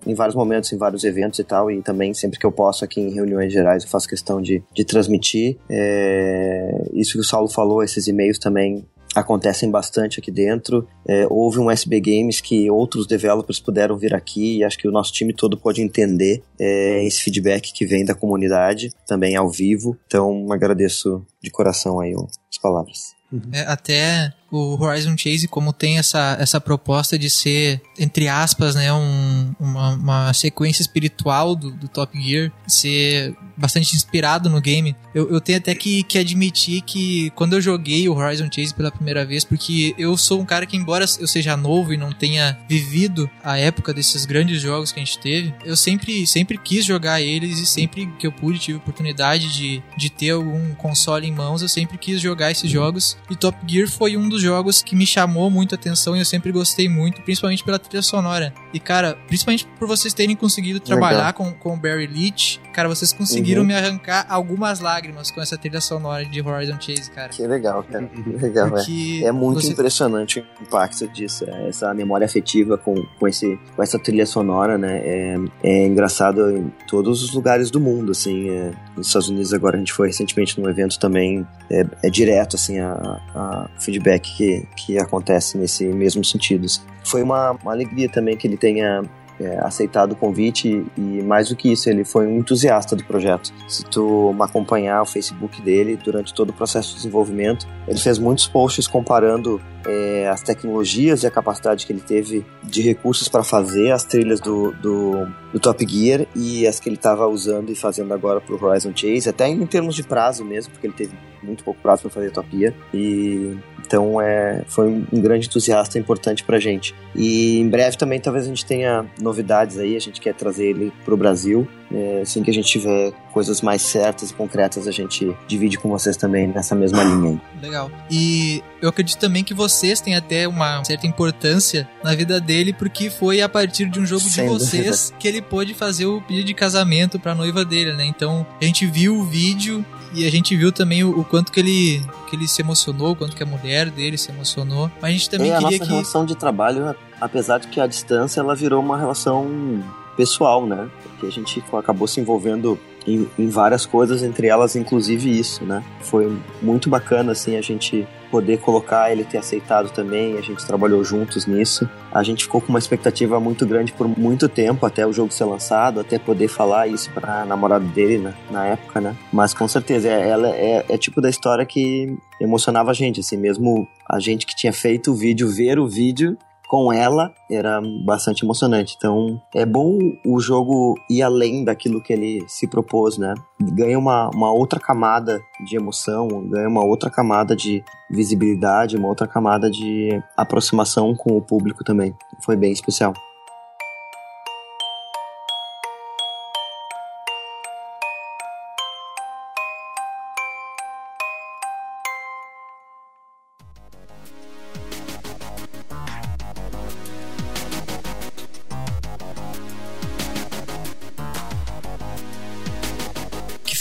em vários momentos, em vários eventos e tal. E também sempre que eu posso aqui em reuniões gerais eu faço questão de, de transmitir. É, isso que o Saulo falou, esses e-mails também acontecem bastante aqui dentro. É, houve um SB Games que outros developers puderam vir aqui e acho que o nosso time todo pode entender é, esse feedback que vem da comunidade, também ao vivo. Então agradeço de coração aí as palavras. É, até o Horizon Chase, como tem essa, essa proposta de ser, entre aspas, né, um, uma, uma sequência espiritual do, do Top Gear, ser bastante inspirado no game. Eu, eu tenho até que, que admitir que quando eu joguei o Horizon Chase pela primeira vez, porque eu sou um cara que, embora eu seja novo e não tenha vivido a época desses grandes jogos que a gente teve, eu sempre, sempre quis jogar eles e sempre que eu pude, tive oportunidade de, de ter algum console em mãos, eu sempre quis jogar esses jogos. E Top Gear foi um dos jogos que me chamou muito a atenção e eu sempre gostei muito, principalmente pela trilha sonora. E, cara, principalmente por vocês terem conseguido trabalhar com, com o Barry Leach, cara, vocês conseguiram uhum. me arrancar algumas lágrimas com essa trilha sonora de Horizon Chase, cara. Que legal, cara. Que legal, Porque é. É muito você... impressionante o impacto disso, é, essa memória afetiva com, com, esse, com essa trilha sonora, né? É, é engraçado em todos os lugares do mundo, assim. É, nos Estados Unidos agora a gente foi recentemente num evento também, é, é direto, assim, a, a feedback que, que acontece nesse mesmo sentido. Assim. Foi uma, uma alegria também que ele tenha é, aceitado o convite e mais do que isso, ele foi um entusiasta do projeto. Se tu acompanhar o Facebook dele durante todo o processo de desenvolvimento, ele fez muitos posts comparando é, as tecnologias e a capacidade que ele teve de recursos para fazer as trilhas do, do, do, Top Gear e as que ele estava usando e fazendo agora para o Horizon Chase, até em termos de prazo mesmo, porque ele teve muito pouco prazo para fazer Top Gear. E então é, foi um grande entusiasta importante para a gente. E em breve também talvez a gente tenha novidades aí, a gente quer trazer ele para o Brasil. É, assim que a gente tiver coisas mais certas e concretas, a gente divide com vocês também nessa mesma linha. Legal. E eu acredito também que vocês têm até uma certa importância na vida dele, porque foi a partir de um jogo Sem de vocês dúvida. que ele pôde fazer o pedido de casamento para a noiva dele, né? Então a gente viu o vídeo e a gente viu também o, o, quanto que ele, que ele se emocionou, o quanto que a mulher dele se emocionou. Mas a gente também é, queria a nossa que... relação de trabalho, apesar de que a distância, ela virou uma relação pessoal, né? Porque a gente acabou se envolvendo em, em, várias coisas, entre elas inclusive isso, né? Foi muito bacana, assim, a gente poder colocar, ele ter aceitado também, a gente trabalhou juntos nisso. A gente ficou com uma expectativa muito grande por muito tempo, até o jogo ser lançado, até poder falar isso pra namorada dele né, na época, né? Mas com certeza, é, ela é, é tipo da história que emocionava a gente, assim, mesmo a gente que tinha feito o vídeo, ver o vídeo com ela era bastante emocionante. Então é bom o jogo ir além daquilo que ele se propôs, né? Ganha uma, uma outra camada de emoção, ganha uma outra camada de visibilidade, uma outra camada de aproximação com o público também. Foi bem especial.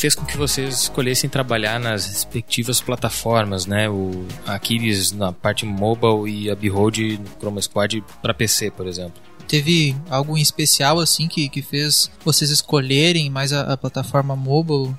Fez com que vocês escolhessem trabalhar nas respectivas plataformas, né? O Aquiles na parte mobile e a Behold no Chroma Squad para PC, por exemplo. Teve algo em especial assim que, que fez vocês escolherem mais a, a plataforma mobile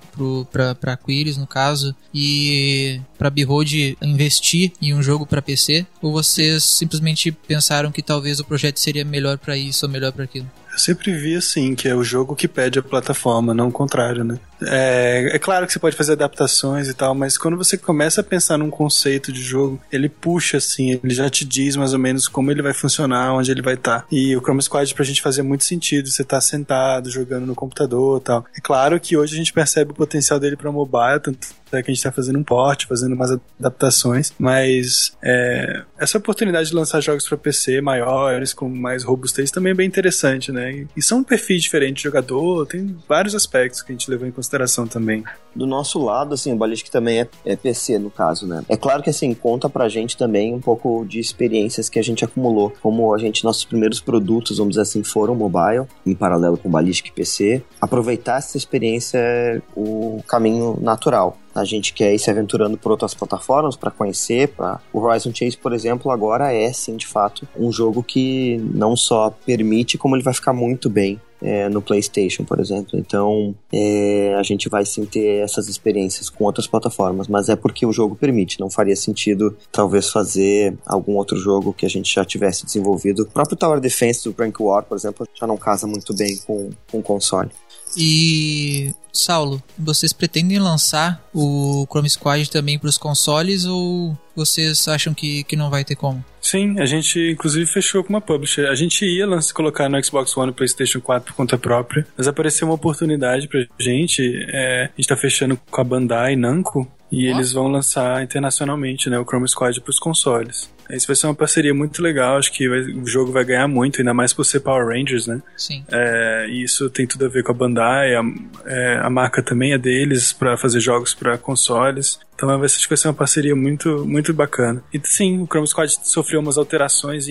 para Aquiles no caso e para Behold investir em um jogo para PC? Ou vocês simplesmente pensaram que talvez o projeto seria melhor para isso ou melhor para aquilo? Eu sempre vi assim, que é o jogo que pede a plataforma, não o contrário, né? É, é claro que você pode fazer adaptações e tal, mas quando você começa a pensar num conceito de jogo, ele puxa assim, ele já te diz mais ou menos como ele vai funcionar, onde ele vai estar. Tá. E o Chrome Squad pra gente fazia muito sentido, você tá sentado, jogando no computador e tal. É claro que hoje a gente percebe o potencial dele para mobile, tanto é que a gente tá fazendo um port, fazendo umas adaptações, mas é, essa oportunidade de lançar jogos para PC maiores, com mais robustez, também é bem interessante, né? E, são perfis diferentes de jogador, tem vários aspectos que a gente levou em consideração consideração também. Do nosso lado, assim, o Ballistic também é, é, PC, no caso, né? É claro que, assim, conta pra gente também um pouco de experiências que a gente acumulou. Como a gente, nossos primeiros produtos, vamos dizer assim, foram mobile, em paralelo com o Ballistic PC. Aproveitar essa experiência é o caminho natural a gente quer ir se aventurando por outras plataformas para conhecer. Pra... O Horizon Chase, por exemplo, agora é sim de fato um jogo que não só permite, como ele vai ficar muito bem é, no PlayStation, por exemplo. Então, é, a gente vai sim ter essas experiências com outras plataformas, mas é porque o jogo permite. Não faria sentido, talvez, fazer algum outro jogo que a gente já tivesse desenvolvido. O próprio Tower Defense do Rank War, por exemplo, já não casa muito bem com o console. E Saulo, vocês pretendem lançar o Chrome Squad também para os consoles ou vocês acham que, que não vai ter como? Sim, a gente inclusive fechou com uma publisher. A gente ia lançar, colocar no Xbox One e PlayStation 4 por conta própria, mas apareceu uma oportunidade pra gente. É, a gente tá fechando com a Bandai Namco e eles vão lançar internacionalmente né, o Chrome Squad para os consoles. Isso vai ser uma parceria muito legal, acho que vai, o jogo vai ganhar muito, ainda mais por ser Power Rangers, né? Sim. É, e isso tem tudo a ver com a Bandai, a, é, a marca também é deles para fazer jogos para consoles. Então vai ser, vai ser uma parceria muito, muito bacana. E sim, o Chrome Squad sofreu umas alterações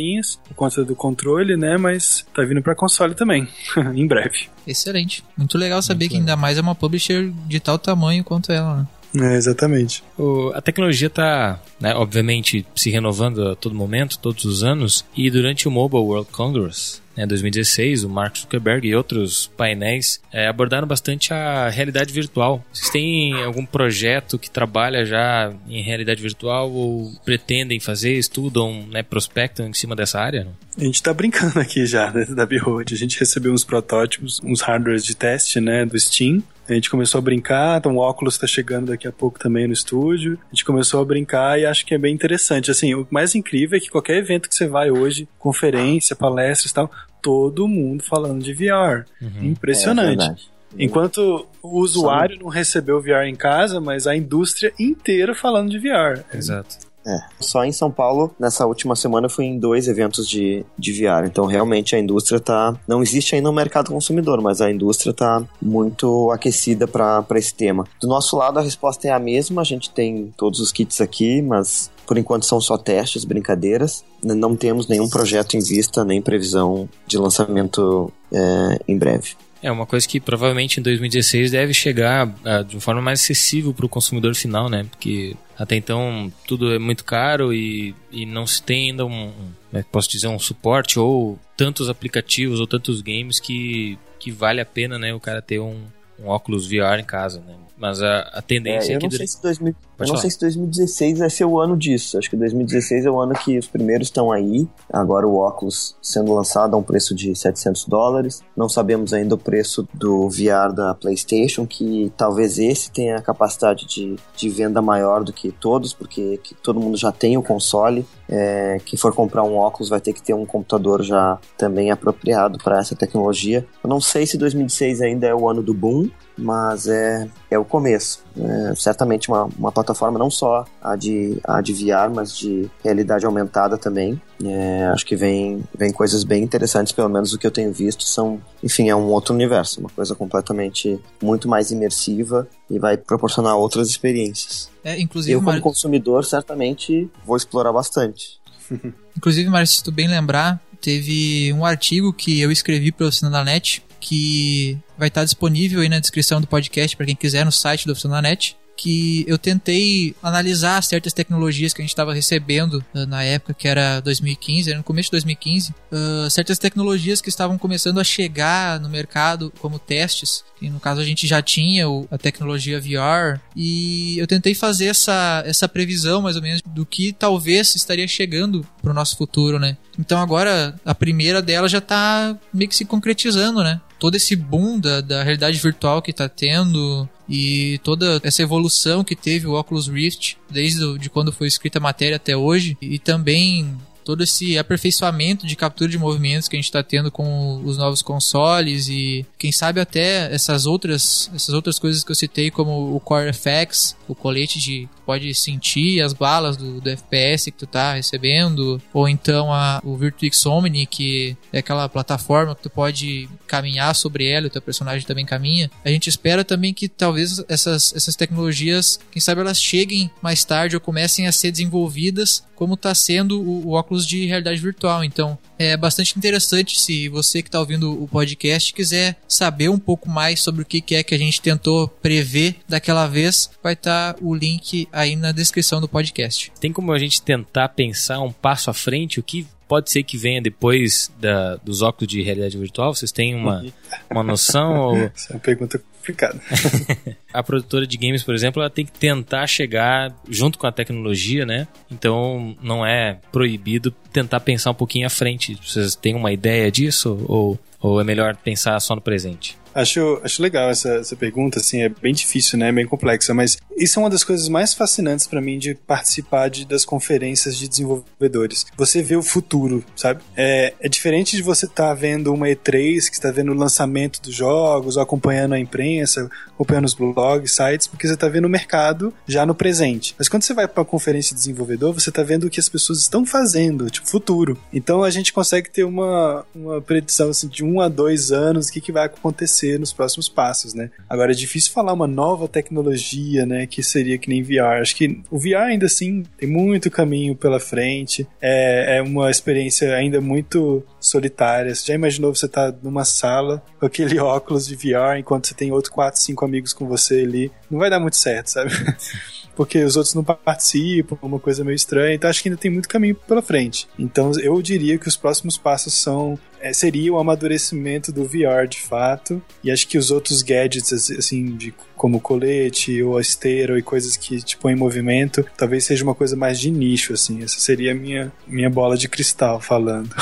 por conta do controle, né? Mas tá vindo para console também, em breve. Excelente. Muito legal saber muito que ainda mais é uma publisher de tal tamanho quanto ela, né? É, exatamente. O, a tecnologia está, né, obviamente, se renovando a todo momento, todos os anos, e durante o Mobile World Congress, né, 2016, o Mark Zuckerberg e outros painéis é, abordaram bastante a realidade virtual. Vocês têm algum projeto que trabalha já em realidade virtual ou pretendem fazer, estudam, né, prospectam em cima dessa área? Não? A gente está brincando aqui já dentro da Behold. A gente recebeu uns protótipos, uns hardwares de teste, né, do Steam. A gente começou a brincar, então o óculos está chegando daqui a pouco também no estúdio. A gente começou a brincar e acho que é bem interessante. Assim, o mais incrível é que qualquer evento que você vai hoje, conferência, palestras e tal, todo mundo falando de VR. Uhum. Impressionante. É Enquanto o usuário não recebeu VR em casa, mas a indústria inteira falando de VR. Exato. É. Só em São Paulo, nessa última semana, eu fui em dois eventos de, de VR. Então, realmente, a indústria tá. Não existe ainda um mercado consumidor, mas a indústria tá muito aquecida para esse tema. Do nosso lado, a resposta é a mesma. A gente tem todos os kits aqui, mas por enquanto são só testes, brincadeiras. Não temos nenhum projeto em vista, nem previsão de lançamento é, em breve. É uma coisa que provavelmente em 2016 deve chegar uh, de uma forma mais acessível para o consumidor final, né? Porque até então tudo é muito caro e, e não se tem ainda um, um, né, posso dizer, um suporte ou tantos aplicativos ou tantos games que, que vale a pena, né? O cara ter um, um óculos VR em casa, né? Mas a, a tendência é, é que. Não sei se 2000, eu não sei se 2016 vai ser o ano disso. Acho que 2016 é o ano que os primeiros estão aí. Agora o óculos sendo lançado a um preço de 700 dólares. Não sabemos ainda o preço do VR da PlayStation, que talvez esse tenha a capacidade de, de venda maior do que todos, porque todo mundo já tem o console. É, quem for comprar um óculos vai ter que ter um computador já também apropriado para essa tecnologia. Eu não sei se 2016 ainda é o ano do boom, mas é, é o começo. É, certamente uma, uma plataforma não só a de, a de VR, mas de realidade aumentada também. É, acho que vem, vem coisas bem interessantes, pelo menos o que eu tenho visto são, enfim, é um outro universo, uma coisa completamente muito mais imersiva e vai proporcionar outras experiências. É, inclusive, eu como consumidor certamente vou explorar bastante. inclusive, Márcio, se tu bem lembrar, teve um artigo que eu escrevi para o Oficina da Net que vai estar disponível aí na descrição do podcast para quem quiser no site do Oficina Net que eu tentei analisar certas tecnologias que a gente estava recebendo uh, na época, que era 2015, era no começo de 2015, uh, certas tecnologias que estavam começando a chegar no mercado como testes, e no caso a gente já tinha o, a tecnologia VR, e eu tentei fazer essa, essa previsão mais ou menos do que talvez estaria chegando para o nosso futuro, né? Então agora a primeira dela já está meio que se concretizando, né? Todo esse boom da, da realidade virtual que está tendo, e toda essa evolução que teve o Oculus Rift desde de quando foi escrita a matéria até hoje e também todo esse aperfeiçoamento de captura de movimentos que a gente está tendo com os novos consoles e quem sabe até essas outras, essas outras coisas que eu citei, como o Core FX, o colete de pode sentir as balas do, do FPS que tu tá recebendo, ou então a, o Virtuix Omni, que é aquela plataforma que tu pode caminhar sobre ela, o teu personagem também caminha. A gente espera também que talvez essas, essas tecnologias, quem sabe elas cheguem mais tarde ou comecem a ser desenvolvidas como está sendo o, o, óculos de realidade virtual. Então, é bastante interessante se você que está ouvindo o podcast quiser saber um pouco mais sobre o que é que a gente tentou prever daquela vez, vai estar tá o link aí na descrição do podcast. Tem como a gente tentar pensar um passo à frente o que pode ser que venha depois da, dos óculos de realidade virtual? Vocês têm uma, uma noção? ou... Essa é uma pergunta complicada. a produtora de games, por exemplo, ela tem que tentar chegar junto com a tecnologia, né? Então não é proibido tentar pensar um pouquinho à frente. Vocês têm uma ideia disso? Ou, ou é melhor pensar só no presente? Acho, acho legal essa, essa pergunta, assim, é bem difícil, né? É bem complexa, mas isso é uma das coisas mais fascinantes para mim de participar de, das conferências de desenvolvedores. Você vê o futuro, sabe? É, é diferente de você estar tá vendo uma E3, que está vendo o lançamento dos jogos, ou acompanhando a imprensa, acompanhando os blogs, sites, porque você está vendo o mercado já no presente. Mas quando você vai para uma conferência de desenvolvedor, você está vendo o que as pessoas estão fazendo, tipo, futuro. Então a gente consegue ter uma, uma predição assim, de um a dois anos, o que, que vai acontecer acontecer nos próximos passos, né? Agora é difícil falar uma nova tecnologia, né, que seria que nem VR. Acho que o VR ainda assim tem muito caminho pela frente. É, é uma experiência ainda muito solitária. Você já imaginou você estar tá numa sala com aquele óculos de VR enquanto você tem outros quatro, cinco amigos com você ali? Não vai dar muito certo, sabe? porque os outros não participam, uma coisa meio estranha. Então acho que ainda tem muito caminho pela frente. Então eu diria que os próximos passos são é, seria o amadurecimento do VR de fato. E acho que os outros gadgets, assim, de, como colete ou esteira e coisas que te põem em movimento, talvez seja uma coisa mais de nicho, assim. Essa seria a minha, minha bola de cristal falando.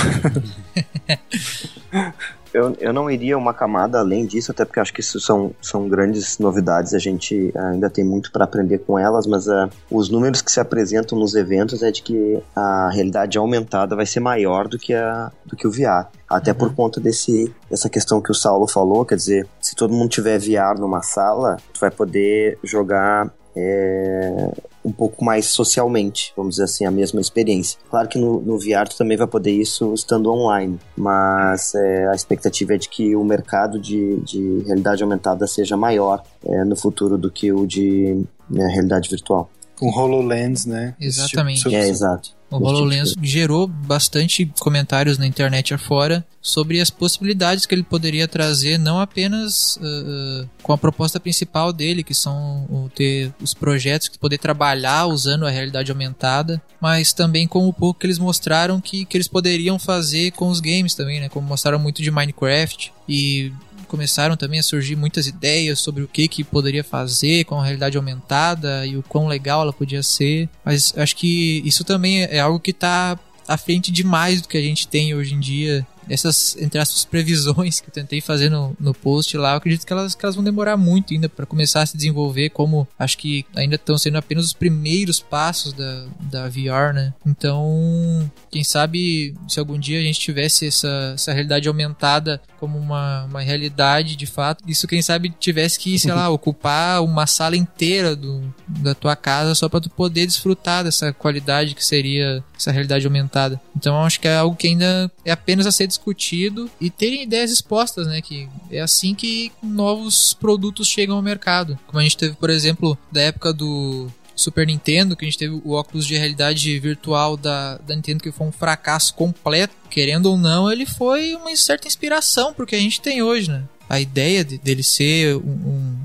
Eu, eu não iria uma camada além disso, até porque acho que isso são, são grandes novidades, a gente ainda tem muito para aprender com elas, mas uh, os números que se apresentam nos eventos é de que a realidade aumentada vai ser maior do que, a, do que o VR. Até uhum. por conta desse, dessa questão que o Saulo falou, quer dizer, se todo mundo tiver VR numa sala, tu vai poder jogar é, um pouco mais socialmente, vamos dizer assim, a mesma experiência. Claro que no, no VR tu também vai poder isso estando online, mas é, a expectativa é de que o mercado de, de realidade aumentada seja maior é, no futuro do que o de né, realidade virtual. Com HoloLens, né? Exatamente. Tipo, é, exato. O HoloLens tipo gerou bastante comentários na internet afora sobre as possibilidades que ele poderia trazer, não apenas uh, com a proposta principal dele, que são uh, ter os projetos que poder trabalhar usando a realidade aumentada, mas também com o pouco que eles mostraram que, que eles poderiam fazer com os games também, né? Como mostraram muito de Minecraft e começaram também a surgir muitas ideias sobre o que, que poderia fazer com a realidade aumentada e o quão legal ela podia ser. Mas acho que isso também é algo que está à frente demais do que a gente tem hoje em dia essas, entre as previsões que eu tentei fazer no, no post lá, eu acredito que elas, que elas vão demorar muito ainda para começar a se desenvolver, como acho que ainda estão sendo apenas os primeiros passos da, da VR, né? Então, quem sabe se algum dia a gente tivesse essa, essa realidade aumentada como uma, uma realidade de fato, isso quem sabe tivesse que, sei lá, ocupar uma sala inteira do, da tua casa só para tu poder desfrutar dessa qualidade que seria essa realidade aumentada. Então, acho que é algo que ainda é apenas a ser discutido e terem ideias expostas, né? Que é assim que novos produtos chegam ao mercado. Como a gente teve, por exemplo, da época do Super Nintendo, que a gente teve o óculos de realidade virtual da, da Nintendo, que foi um fracasso completo. Querendo ou não, ele foi uma certa inspiração pro que a gente tem hoje, né? A ideia de, dele ser um,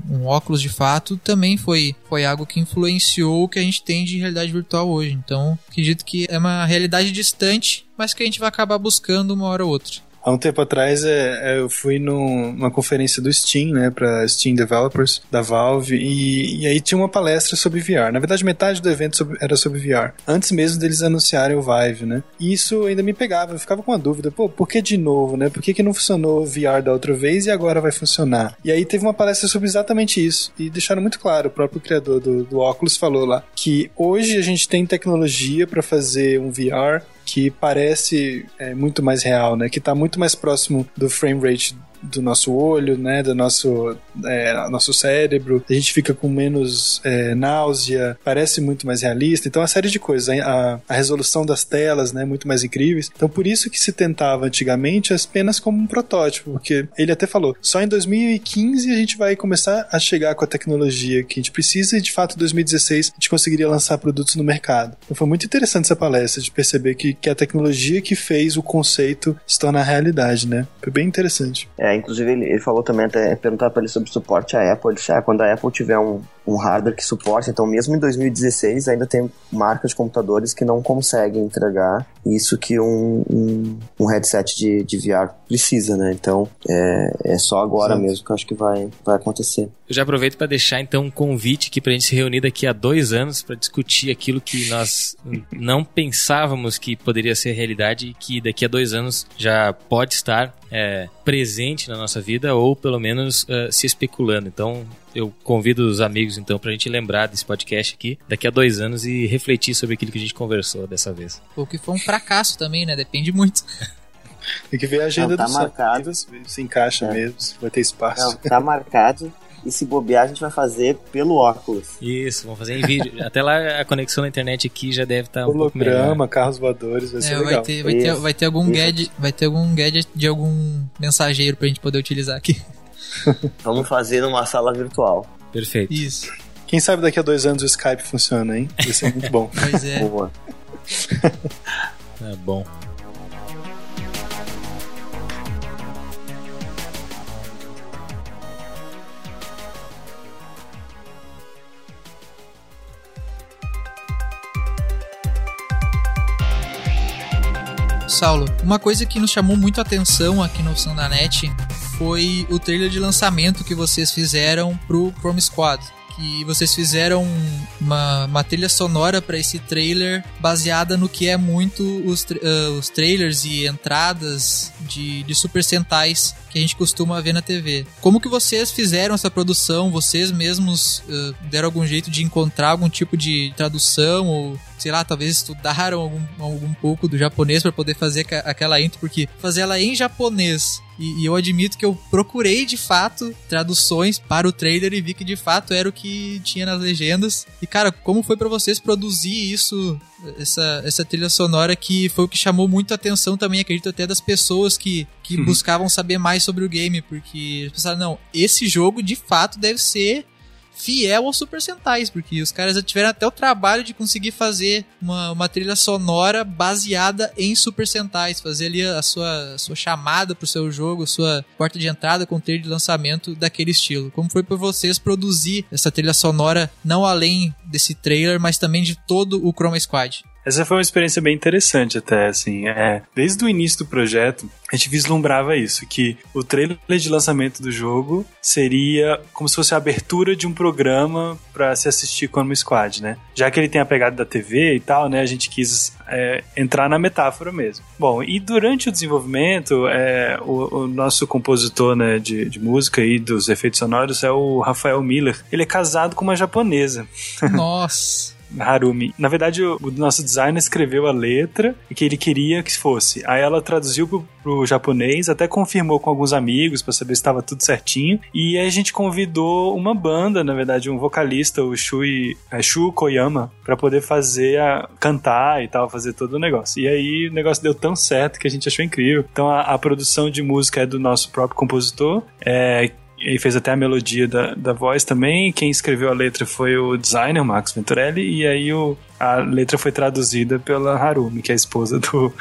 um, um, óculos de fato também foi, foi algo que influenciou o que a gente tem de realidade virtual hoje. Então, acredito que é uma realidade distante, mas que a gente vai acabar buscando uma hora ou outra. Há um tempo atrás é, é eu fui numa conferência do Steam, né, para Steam Developers da Valve, e, e, aí tinha uma palestra sobre VR. Na verdade, metade do evento sobre, era sobre VR, antes mesmo deles anunciarem o Vive, né? E isso ainda me pegava, eu ficava com uma dúvida, pô, por que de novo, né? Por que, que não funcionou o VR da outra vez e agora vai funcionar? E aí teve uma palestra sobre exatamente isso, e deixaram muito claro, o próprio criador do, do óculos falou lá, que hoje a gente tem tecnologia para fazer um VR que parece é, muito mais real, né? Que tá muito mais próximo do frame rate do nosso olho, né, do nosso, é, nosso cérebro, a gente fica com menos é, náusea, parece muito mais realista, então uma série de coisas, a, a resolução das telas, né, muito mais incríveis, então por isso que se tentava antigamente apenas como um protótipo, porque ele até falou, só em 2015 a gente vai começar a chegar com a tecnologia que a gente precisa e de fato em 2016 a gente conseguiria lançar produtos no mercado. Então foi muito interessante essa palestra de perceber que, que a tecnologia que fez o conceito se tornar realidade, né? Foi bem interessante. É, inclusive ele, ele falou também, até perguntar para ele sobre suporte à Apple. Ele disse, ah, quando a Apple tiver um, um hardware que suporte, então mesmo em 2016 ainda tem marcas de computadores que não conseguem entregar isso que um, um, um headset de, de VR precisa, né? Então é, é só agora mesmo que eu acho que vai, vai acontecer. Eu já aproveito para deixar então um convite aqui para a gente se reunir daqui a dois anos para discutir aquilo que nós não pensávamos que poderia ser realidade e que daqui a dois anos já pode estar é, presente na nossa vida ou pelo menos uh, se especulando. Então eu convido os amigos então para a gente lembrar desse podcast aqui daqui a dois anos e refletir sobre aquilo que a gente conversou dessa vez. O que foi um fracasso também, né? Depende muito. Tem que ver a agenda Não, tá dos marcado. se encaixa é. mesmo, se vai ter espaço. Não, tá marcado. E se bobear, a gente vai fazer pelo óculos. Isso, vamos fazer em vídeo. Até lá a conexão na internet aqui já deve estar tá um pouco melhor. carros voadores, vai ser é, legal. Vai ter, vai, ter, vai ter algum gadget, vai ter algum gadget de algum mensageiro pra gente poder utilizar aqui. vamos fazer numa sala virtual. Perfeito. Isso. Quem sabe daqui a dois anos o Skype funciona, hein? Vai ser muito bom. pois é. Boa. é bom. Saulo, uma coisa que nos chamou muito a atenção aqui no Sandanet foi o trailer de lançamento que vocês fizeram pro Chrome Squad que vocês fizeram uma, uma trilha sonora para esse trailer baseada no que é muito os, uh, os trailers e entradas de, de Super Sentais que a gente costuma ver na TV. Como que vocês fizeram essa produção? Vocês mesmos uh, deram algum jeito de encontrar algum tipo de tradução ou sei lá, talvez estudaram algum, algum pouco do japonês para poder fazer aquela intro, porque fazer ela em japonês e, e, eu admito que eu procurei de fato traduções para o trailer e vi que de fato era o que tinha nas legendas. E cara, como foi para vocês produzir isso, essa, essa trilha sonora que foi o que chamou muito a atenção também, acredito até das pessoas que, que uhum. buscavam saber mais sobre o game, porque eles pensaram, não, esse jogo de fato deve ser fiel aos Super Sentais, porque os caras já tiveram até o trabalho de conseguir fazer uma, uma trilha sonora baseada em Super Sentais, fazer ali a sua, a sua chamada pro seu jogo, a sua porta de entrada com trilha de lançamento daquele estilo. Como foi para vocês produzir essa trilha sonora, não além desse trailer, mas também de todo o Chroma Squad? Essa foi uma experiência bem interessante até, assim. É, desde o início do projeto, a gente vislumbrava isso, que o trailer de lançamento do jogo seria como se fosse a abertura de um programa para se assistir como Squad, né? Já que ele tem a pegada da TV e tal, né? A gente quis é, entrar na metáfora mesmo. Bom, e durante o desenvolvimento, é, o, o, nosso compositor né, de, de música e dos efeitos sonoros é o Rafael Miller. Ele é casado com uma japonesa. Nossa! Harumi. Na verdade, o, nosso designer escreveu a letra que ele queria que fosse. Aí ela traduziu pro, pro japonês, até confirmou com alguns amigos para saber se estava tudo certinho. E a gente convidou uma banda, na verdade, um vocalista, o Shui, é, Shu Koyama, para poder fazer a cantar e tal, fazer todo o negócio. E aí o negócio deu tão certo que a gente achou incrível. Então a, a produção de música é do nosso próprio compositor. É, ele fez até a melodia da, da voz também. Quem escreveu a letra foi o designer, Max Venturelli, e aí o, a letra foi traduzida pela Harumi, que é a esposa do, do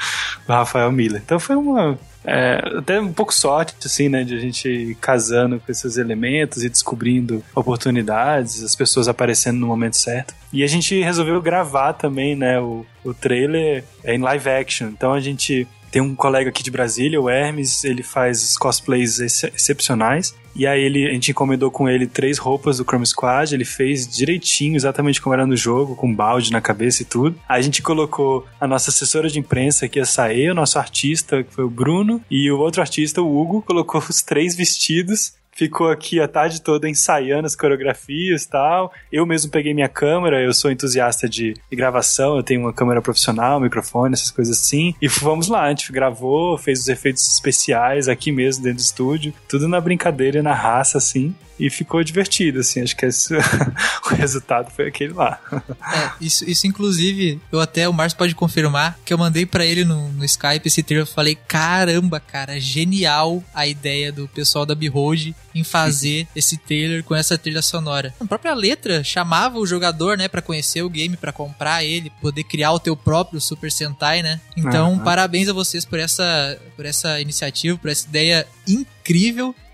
Rafael Miller. Então foi uma. É, até um pouco sorte, assim, né, de a gente casando com esses elementos e descobrindo oportunidades, as pessoas aparecendo no momento certo. E a gente resolveu gravar também, né, o, o trailer em live action. Então a gente tem um colega aqui de Brasília, o Hermes, ele faz cosplays ex excepcionais. E aí ele, a gente encomendou com ele três roupas do Chrome Squad, ele fez direitinho, exatamente como era no jogo, com balde na cabeça e tudo. A gente colocou a nossa assessora de imprensa, que ia sair, o nosso artista, que foi o Bruno, e o outro artista, o Hugo, colocou os três vestidos ficou aqui a tarde toda ensaiando as coreografias e tal. Eu mesmo peguei minha câmera, eu sou entusiasta de, gravação, eu tenho uma câmera profissional, microfone, essas coisas assim. E fomos lá, a gente gravou, fez os efeitos especiais aqui mesmo dentro do estúdio, tudo na brincadeira e na raça, assim e ficou divertido, assim. Acho que esse, o resultado foi aquele lá. É, isso, isso, inclusive, eu até, o Márcio pode confirmar, que eu mandei para ele no, no, Skype esse trailer. Eu falei: caramba, cara, genial a ideia do pessoal da Behold em fazer esse trailer com essa trilha sonora. A própria letra chamava o jogador, né, para conhecer o game, para comprar ele, poder criar o teu próprio Super Sentai, né? Então, uhum. parabéns a vocês por essa, por essa iniciativa, por essa ideia incrível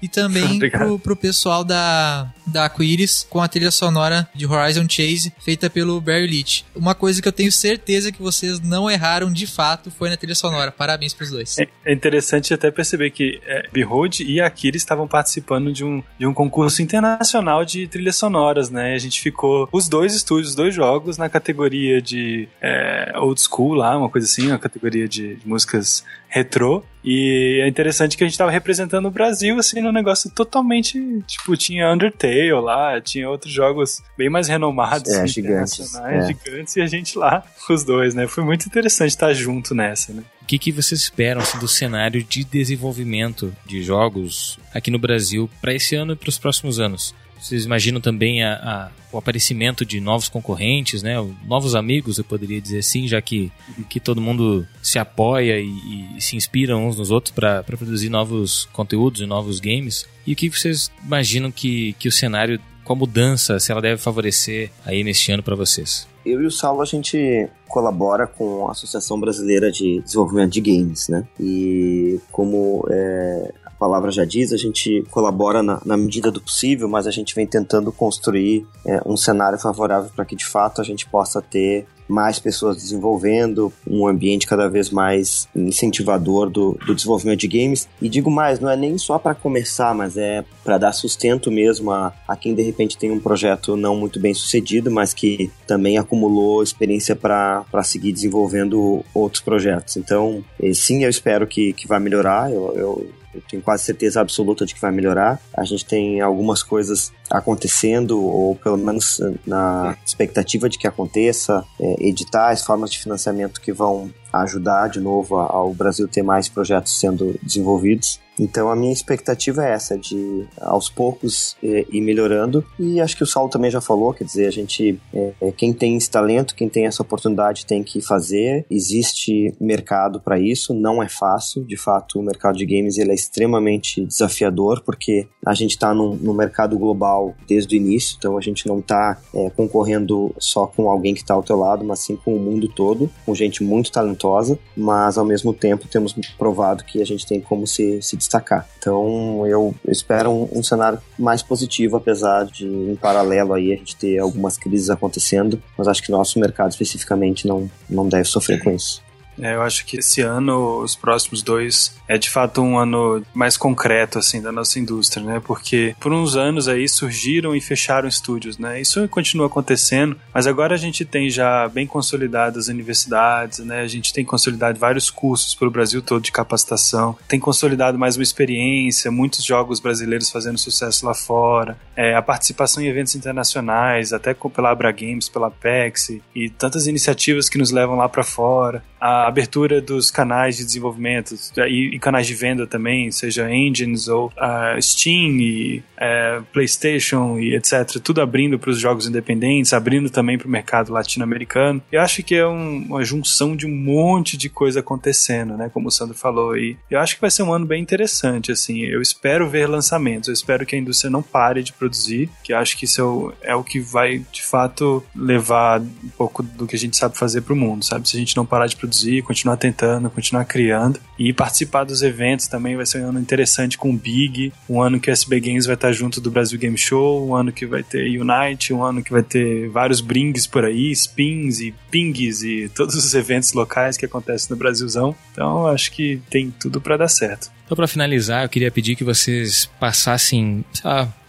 e também pro, pro pessoal da, da Aquiris com a trilha sonora de Horizon Chase feita pelo Barry Leach. Uma coisa que eu tenho certeza que vocês não erraram de fato foi na trilha sonora. Parabéns pros dois. É, é interessante até perceber que é, Behold e Aquiris estavam participando de um, de um concurso internacional de trilhas sonoras, né? A gente ficou os dois estúdios, os dois jogos na categoria de é, old school lá, uma coisa assim, uma categoria de, de músicas retrô. E é interessante que a gente tava representando o Brasil, assim, num negócio totalmente. Tipo, tinha Undertale lá, tinha outros jogos bem mais renomados, é, gigantes, é. gigantes, e a gente lá, os dois, né? Foi muito interessante estar junto nessa, né? O que, que vocês esperam assim, do cenário de desenvolvimento de jogos aqui no Brasil para esse ano e para os próximos anos? Vocês imaginam também a, a, o aparecimento de novos concorrentes, né? Novos amigos, eu poderia dizer assim, já que, que todo mundo se apoia e, e se inspira uns nos outros para produzir novos conteúdos e novos games. E o que vocês imaginam que, que o cenário, a mudança, se ela deve favorecer aí neste ano para vocês? Eu e o Saulo, a gente colabora com a Associação Brasileira de Desenvolvimento de Games, né? E como é, palavra já diz, a gente colabora na, na medida do possível, mas a gente vem tentando construir é, um cenário favorável para que de fato a gente possa ter mais pessoas desenvolvendo, um ambiente cada vez mais incentivador do, do desenvolvimento de games. E digo mais, não é nem só para começar, mas é para dar sustento mesmo a, a quem de repente tem um projeto não muito bem sucedido, mas que também acumulou experiência para seguir desenvolvendo outros projetos. Então, eh, sim, eu espero que, que vai melhorar. Eu, eu eu tenho quase certeza absoluta de que vai melhorar. A gente tem algumas coisas acontecendo, ou pelo menos na expectativa de que aconteça, é, editais, formas de financiamento que vão ajudar de novo ao Brasil ter mais projetos sendo desenvolvidos. Então a minha expectativa é essa, de aos poucos ir melhorando. E acho que o Saulo também já falou, quer dizer, a gente, é, é quem tem esse talento, quem tem essa oportunidade tem que fazer. Existe mercado para isso, não é fácil. De fato, o mercado de games ele é extremamente desafiador, porque a gente está no, mercado global desde o início, então a gente não está é, concorrendo só com alguém que está ao teu lado, mas sim com o mundo todo, com gente muito talentosa, mas ao mesmo tempo temos provado que a gente tem como se, se destacar. Então eu espero um, um, cenário mais positivo, apesar de em paralelo aí a gente ter algumas crises acontecendo, mas acho que nosso mercado especificamente não, não deve sofrer com isso. É, eu acho que esse ano, os próximos dois, é de fato um ano mais concreto, assim, da nossa indústria, né? Porque por uns anos aí surgiram e fecharam estúdios, né? Isso continua acontecendo, mas agora a gente tem já bem consolidadas universidades, né? A gente tem consolidado vários cursos pelo Brasil todo de capacitação, tem consolidado mais uma experiência, muitos jogos brasileiros fazendo sucesso lá fora, é, a participação em eventos internacionais, até pela Abra Games, pela PEX e tantas iniciativas que nos levam lá para fora. A abertura dos canais de desenvolvimento e, e canais de venda também, seja engines ou uh, Steam e uh, PlayStation e etc. Tudo abrindo para os jogos independentes, abrindo também para o mercado latino-americano. Eu acho que é um, uma junção de um monte de coisa acontecendo, né? Como o Sandro falou. E eu acho que vai ser um ano bem interessante, assim. Eu espero ver lançamentos, eu espero que a indústria não pare de produzir, que acho que isso é o, é o que vai, de fato, levar um pouco do que a gente sabe fazer para o mundo, sabe? Se a gente não parar de produzir produzir, continuar tentando, continuar criando e participar dos eventos também vai ser um ano interessante com o Big, um ano que o SB Games vai estar junto do Brasil Game Show, um ano que vai ter Unite, um ano que vai ter vários brings por aí, spins e pings e todos os eventos locais que acontecem no Brasilzão. Então acho que tem tudo para dar certo. Então, para finalizar, eu queria pedir que vocês passassem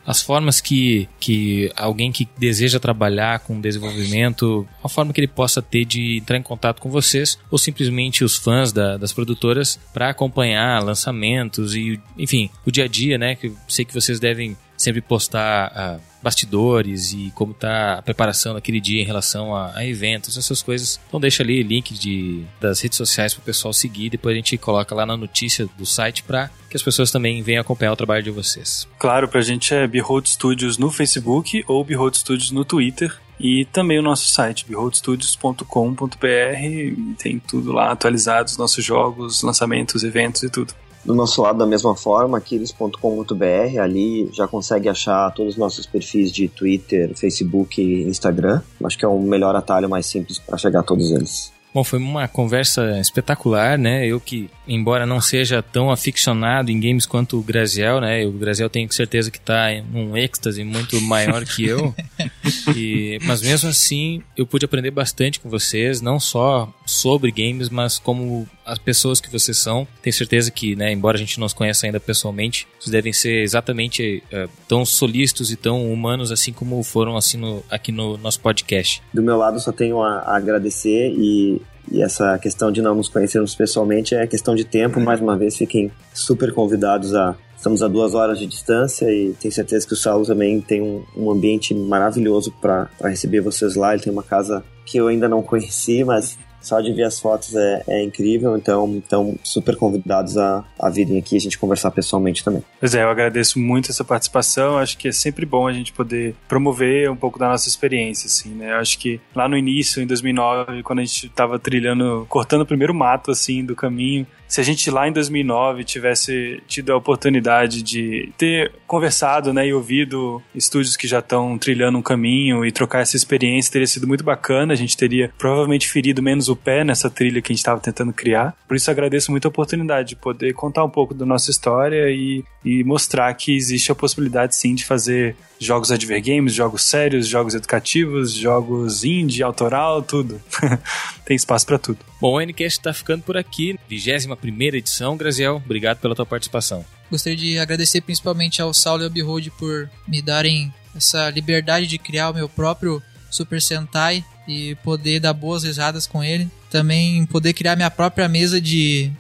as formas que, que alguém que deseja trabalhar com desenvolvimento, a forma que ele possa ter de entrar em contato com vocês, ou simplesmente os fãs da, das produtoras para acompanhar lançamentos e, enfim, o dia a dia, né? Que eu sei que vocês devem sempre postar uh, bastidores e como tá a preparação daquele dia em relação a, a, eventos, essas coisas. Então deixa ali link de, das redes sociais para o pessoal seguir, depois a gente coloca lá na notícia do site para que as pessoas também venham acompanhar o trabalho de vocês. Claro, pra gente é Behold Studios no Facebook ou Behold Studios no Twitter. E também o nosso site, beholdstudios.com.br, tem tudo lá atualizado, os nossos jogos, lançamentos, eventos e tudo. Do nosso lado, da mesma forma, aquiles.com.br, ali já consegue achar todos os nossos perfis de Twitter, Facebook e Instagram. Acho que é o melhor atalho mais simples para chegar a todos eles. Bom, foi uma conversa espetacular, né? Eu que, embora não seja tão aficionado em games quanto o Graziel, né? O Graziel tenho certeza que está em um êxtase muito maior que eu. E, mas mesmo assim, eu pude aprender bastante com vocês, não só sobre games, mas como as pessoas que vocês são. Tenho certeza que, né, embora a gente não os conheça ainda pessoalmente, vocês devem ser exatamente uh, tão solícitos e tão humanos assim como foram assim no, aqui no nosso podcast. Do meu lado, só tenho a agradecer e e essa questão de não nos conhecermos pessoalmente é questão de tempo. Mais uma vez, fiquem super convidados a. Estamos a duas horas de distância e tenho certeza que o Saulo também tem um, um ambiente maravilhoso para receber vocês lá. Ele tem uma casa que eu ainda não conheci, mas só de ver as fotos é, é incrível, então estão super convidados a, a virem aqui e a gente conversar pessoalmente também. Pois é, eu agradeço muito essa participação, acho que é sempre bom a gente poder promover um pouco da nossa experiência, assim, né? Eu acho que lá no início, em 2009, quando a gente estava trilhando, cortando o primeiro mato, assim, do caminho, se a gente lá em 2009 tivesse tido a oportunidade de ter conversado né, e ouvido estúdios que já estão trilhando um caminho e trocar essa experiência, teria sido muito bacana. A gente teria provavelmente ferido menos o pé nessa trilha que a gente estava tentando criar. Por isso agradeço muito a oportunidade de poder contar um pouco da nossa história e, e mostrar que existe a possibilidade sim de fazer jogos advergames, jogos sérios, jogos educativos, jogos indie, autoral, tudo. Tem espaço para tudo. Bom, o Ncast está ficando por aqui. 21 primeira edição. Graziel, obrigado pela tua participação. Gostaria de agradecer principalmente ao Saulo e ao Behold por me darem essa liberdade de criar o meu próprio Super Sentai e poder dar boas risadas com ele. Também poder criar minha própria mesa de,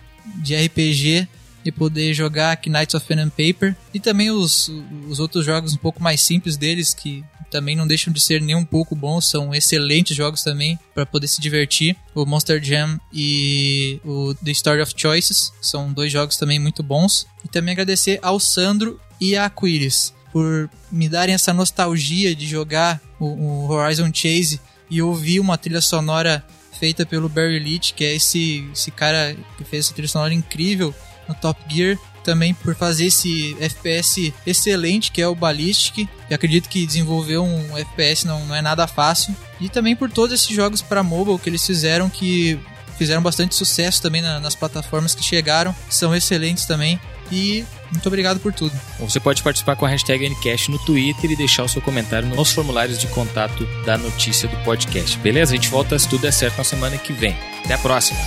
de RPG e poder jogar Knights of Pen and Paper. E também os, os outros jogos um pouco mais simples deles, que também não deixam de ser nem um pouco bons, são excelentes jogos também para poder se divertir. O Monster Jam e o The Story of Choices, são dois jogos também muito bons. E também agradecer ao Sandro e a Aquiles por me darem essa nostalgia de jogar o, o Horizon Chase e ouvir uma trilha sonora feita pelo Barry Leach, que é esse, esse cara que fez essa trilha sonora incrível no Top Gear também por fazer esse FPS excelente que é o Ballistic. E acredito que desenvolver um FPS não, não é nada fácil. E também por todos esses jogos para mobile que eles fizeram que fizeram bastante sucesso também na, nas plataformas que chegaram, são excelentes também. E muito obrigado por tudo. Você pode participar com a hashtag Ncast no Twitter e deixar o seu comentário nos formulários de contato da notícia do podcast. Beleza? A gente volta se tudo der certo na semana que vem. Até a próxima!